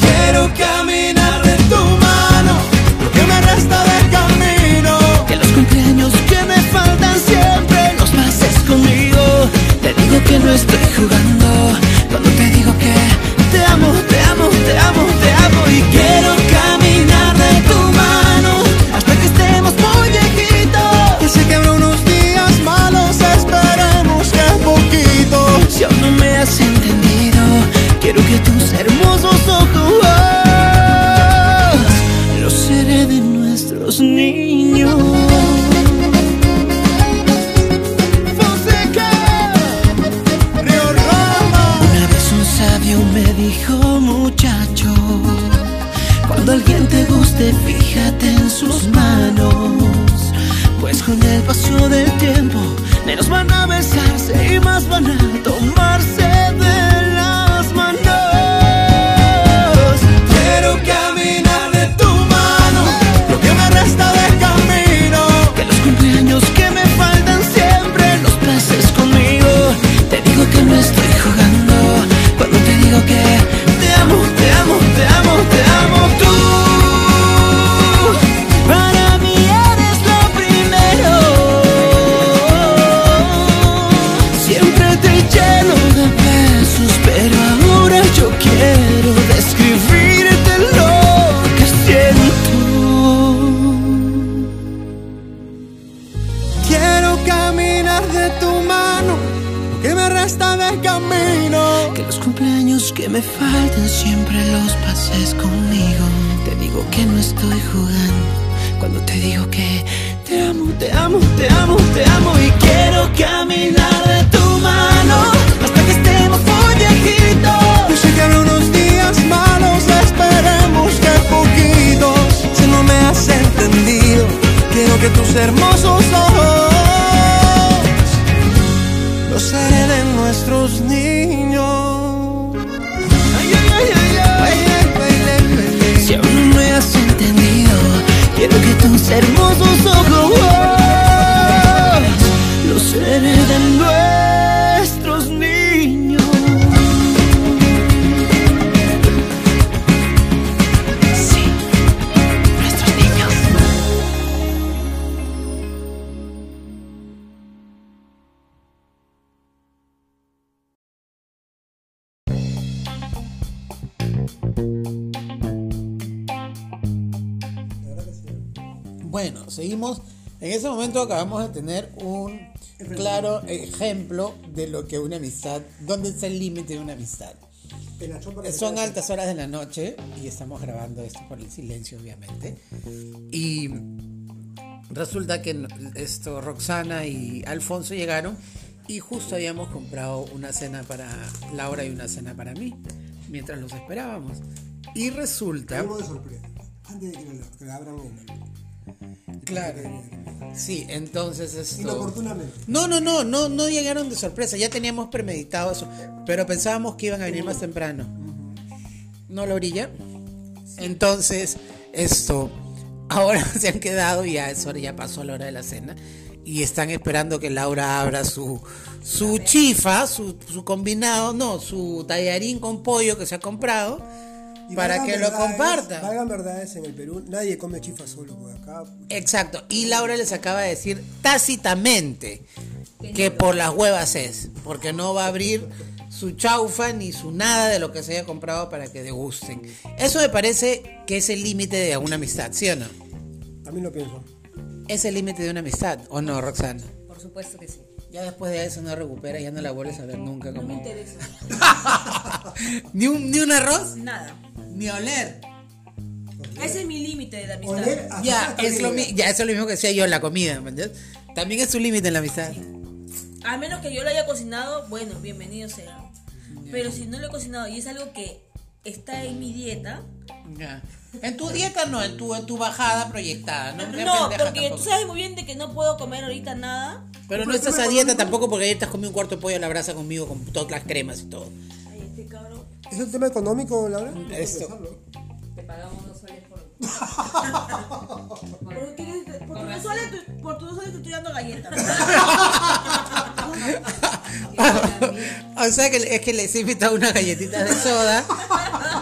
S8: Quiero caminar de tu mano, lo que me resta de camino.
S7: Que los cumpleaños que me faltan siempre los pases conmigo. Te digo que no estoy jugando cuando te digo que te amo, te amo, te amo, te amo y quiero fíjate en sus manos. Pues con el paso del tiempo, menos van a besarse y más van a tomarse
S1: tener un claro ejemplo de lo que una amistad, dónde está el límite de una amistad. Son altas horas de la noche y estamos grabando esto por el silencio, obviamente. Y resulta que esto Roxana y Alfonso llegaron y justo habíamos comprado una cena para Laura y una cena para mí mientras los esperábamos. Y resulta
S2: Algo de sorpresa. antes de que lo, que lo abran.
S1: Claro. Sí, entonces esto...
S2: Inoportunamente.
S1: No, no, no, no, no llegaron de sorpresa. Ya teníamos premeditado eso, pero pensábamos que iban a venir más temprano. ¿No lo brilla? Entonces, esto, ahora se han quedado y ya es hora, ya pasó la hora de la cena y están esperando que Laura abra su su chifa, su, su combinado, no, su tallarín con pollo que se ha comprado
S2: Y
S1: para que lo
S2: verdades-
S1: comparta.
S2: Valgan verdades, en el Perú nadie come chifa solo, porque acá.
S1: Exacto. Y Laura les acaba de decir tácitamente que por las huevas es, porque no va a abrir su chaufa ni su nada de lo que se haya comprado para que degusten. Eso me parece que es el límite de una amistad, ¿sí o no?
S2: También lo pienso.
S1: Es el límite de una amistad, ¿o no, Roxana?
S4: Por supuesto que sí.
S1: Ya después de eso no recupera, ya no la vuelves a ver nunca
S3: No me interesa.
S1: ni, un, ni un arroz,
S3: Nada.
S1: ni oler.
S3: Ese es mi límite de la amistad.
S2: Oler a
S1: Ya, es lo, mi- ya, eso es lo mismo que decía yo, la comida, ¿me entiendes? También es su límite en la amistad.
S3: A menos que yo lo haya cocinado, bueno, bienvenido sea. Pero si no lo he cocinado y es algo que está en mi dieta,
S1: Ya. En tu dieta no, en tu, en tu bajada proyectada. No,
S3: no, porque
S1: tampoco.
S3: tú sabes muy bien de que no puedo comer ahorita nada.
S1: Pero no estás a dieta tampoco porque ayer te has comido un cuarto de pollo a la brasa conmigo con todas las cremas y todo.
S3: Ay, este cabrón.
S2: ¿Es un tema económico, Laura?
S1: Esto.
S4: Te pagamos por.
S3: Tus dos soles te- por te estoy dando galletas.
S1: o sea que es que les he invitado unas galletitas de soda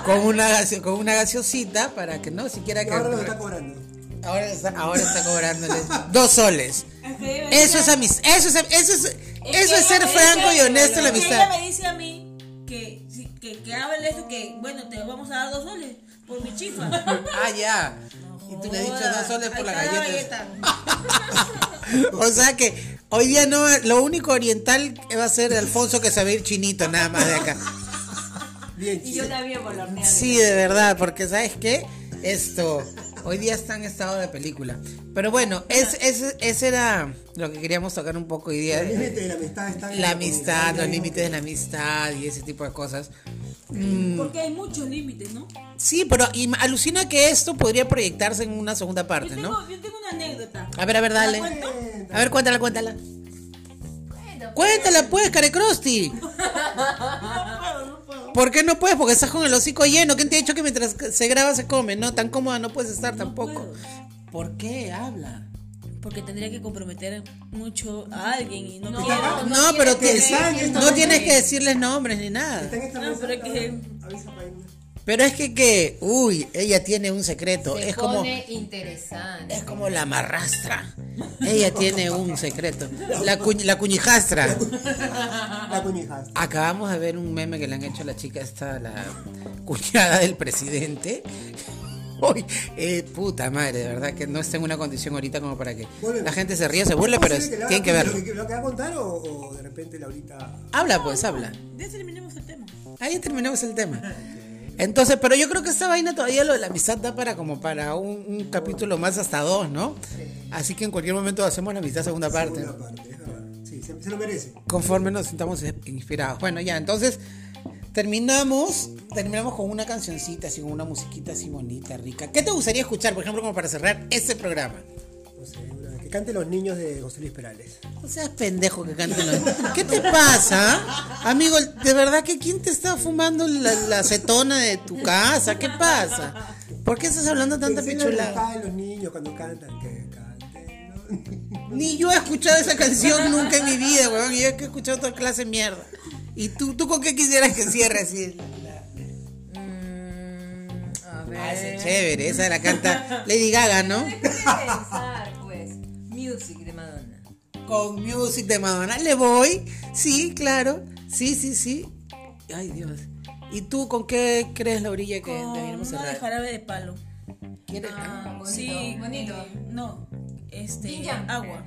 S1: con una, gaseo- con una gaseosita para que no siquiera
S2: Y
S1: que.
S2: ahora lo está cobrando.
S1: Ahora está, ahora está cobrándoles dos soles. Eso es amistad. Eso es, eso es,
S3: es
S1: eso es ser franco y honesto en la amistad.
S3: Ella me dice a mí que, si- que, que hable esto, que bueno, te vamos a dar dos soles por mi chifa.
S1: Ah, ya. Y tú le has dicho dos soles por la galleta.
S3: galleta.
S1: O sea que hoy día no, lo único oriental va a ser Alfonso que sabe ir chinito nada más de acá.
S2: Bien,
S4: Y yo también por.
S1: Sí, de verdad, porque ¿sabes qué? Esto, hoy día está en estado de película. Pero bueno, es, es- ese era lo que queríamos tocar un poco hoy día.
S2: El límite de la amistad está en
S1: La amistad, los límites de la amistad y ese tipo de cosas.
S3: Porque hay muchos límites, ¿no?
S1: Sí, pero y alucina que esto podría proyectarse en una segunda
S3: Yo
S1: parte,
S3: tengo,
S1: ¿no?
S3: yo tengo una anécdota.
S1: A ver, a ver, dale. A ver, cuéntala, cuéntala. Cuéntala pues, Carecrosti. ¿Por qué no puedes? Porque estás con el hocico lleno. ¿Quién te ha dicho que mientras se graba se come? No, tan cómoda no puedes estar tampoco. ¿Por qué? Habla.
S3: Porque tendría que comprometer mucho a alguien y no,
S4: No,
S3: quiero.
S1: No, pero
S2: que está en esta
S1: no tienes que decirles nombres ni nada.
S2: Está en esta
S3: No,
S2: mesa,
S3: pero es que-
S2: avisa para irme.
S1: Pero es que, que, uy, ella tiene un secreto.
S4: Se
S1: es como,
S4: pone interesante.
S1: es como la marrastra. Ella tiene un secreto. La, cuñ- la cuñijastra.
S2: La cuñija.
S1: Acabamos de ver un meme que le han hecho a la chica esta, la cuñada del presidente. Uy, eh, puta madre, de verdad que no está en una condición ahorita como para que
S2: Bueno,
S1: la gente se ríe, se burle, pero
S2: ¿Es posible
S1: tienen que verlo.
S2: ¿Lo que, lo que va a contar o, o de repente Laurita...
S1: Habla pues, habla.
S3: Ya terminemos el tema.
S1: Ahí terminamos el tema. Entonces, pero yo creo que esta vaina todavía lo de la amistad da para como para un, un capítulo más hasta dos, ¿no? Así que en cualquier momento hacemos la amistad segunda parte.
S2: Segunda parte. Sí, se, se lo merece.
S1: Conforme nos sintamos inspirados. Bueno, ya, entonces terminamos, terminamos con una cancioncita, así con una musiquita así bonita, rica. ¿Qué te gustaría escuchar, por ejemplo, como para cerrar este programa?
S2: No sé, una- que cante los niños de José Luis Perales.
S1: No seas pendejo que canten los... ¿Qué te pasa? Amigo, de verdad que quién te está fumando la, la acetona de tu casa? ¿Qué pasa? ¿Por qué estás hablando tanta pichulada?
S2: los niños cuando cantan, que canten. ¿no?
S1: Ni yo he escuchado esa canción nunca en mi vida, weón. Yo he escuchado toda clase de mierda. ¿Y tú, tú con qué quisieras que cierre así?
S4: Mm, a ver.
S1: Ah, esa es chévere, esa la canta Lady Gaga, ¿no?
S4: Music de Madonna.
S1: Con Music de Madonna. ¿Le voy? Sí, claro. Sí, sí, sí. Ay, Dios. ¿Y tú con qué crees, Laurilla, que
S3: Con
S1: deberíamos
S3: de
S1: cerrar?
S3: jarabe de palo.
S1: ¿Quieres?
S4: Ah, bonito.
S3: Sí,
S4: bonito.
S3: eh, no, este,
S4: Yin yang.
S3: agua.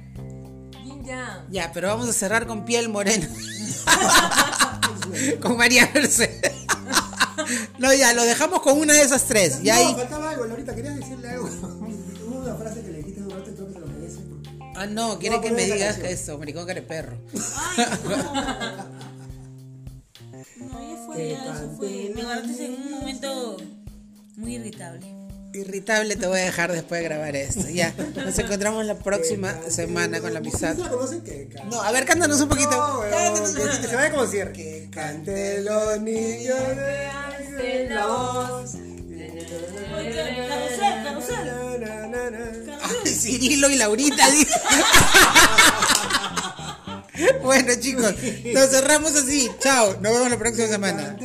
S4: Yin Yang.
S1: Ya, pero vamos a cerrar con piel morena. con María Mercedes. no, ya, lo dejamos con una de esas tres. Ya
S2: no,
S1: ahí.
S2: faltaba algo, Laurita, querías
S1: Ah, no, quiere que me digas eso, maricón que eres perro.
S3: Ay, no. no, ya fue, eso fue. Me agarraste en un momento muy irritable.
S9: Irritable te voy a dejar después de grabar esto. Ya, nos encontramos la próxima semana con la amistad.
S2: No,
S9: a ver, cántanos un poquito.
S2: No,
S9: cántanos un poquito.
S2: Se va a conocer. Que cante los niños de la voz.
S3: Carrusel, carrusel.
S9: Cirilo y Laurita. bueno, chicos, nos cerramos así. Chao, nos vemos la próxima semana.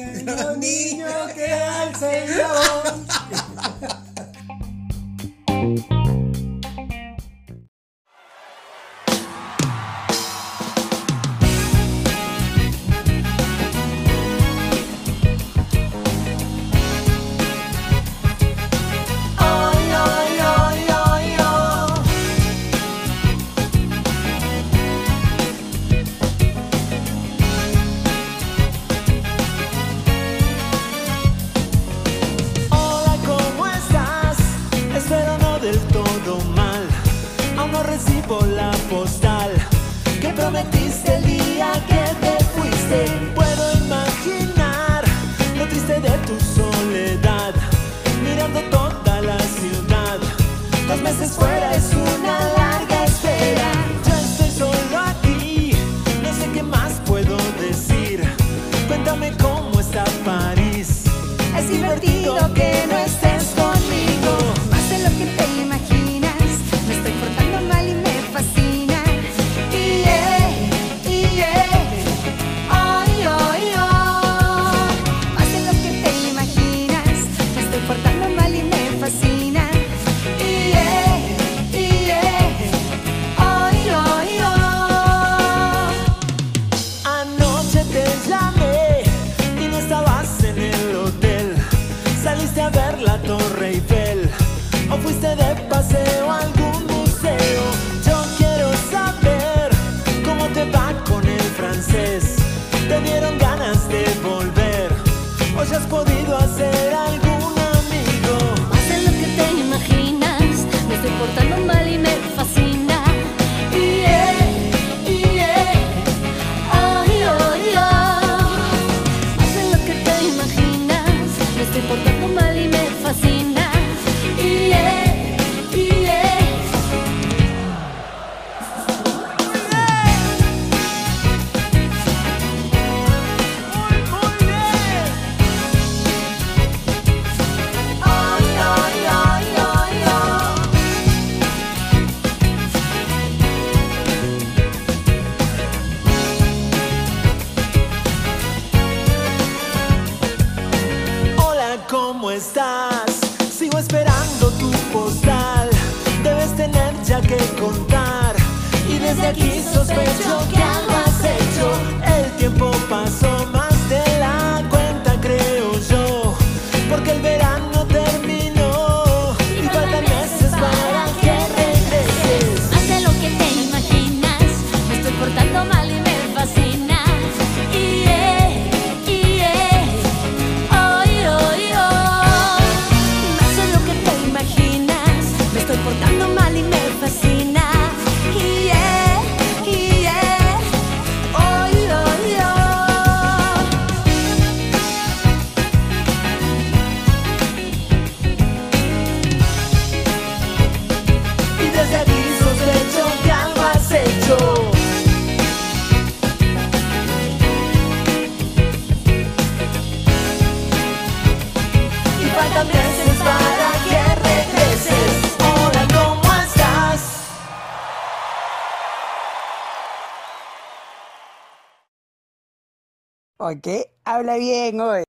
S9: ¿ok? Habla bien hoy.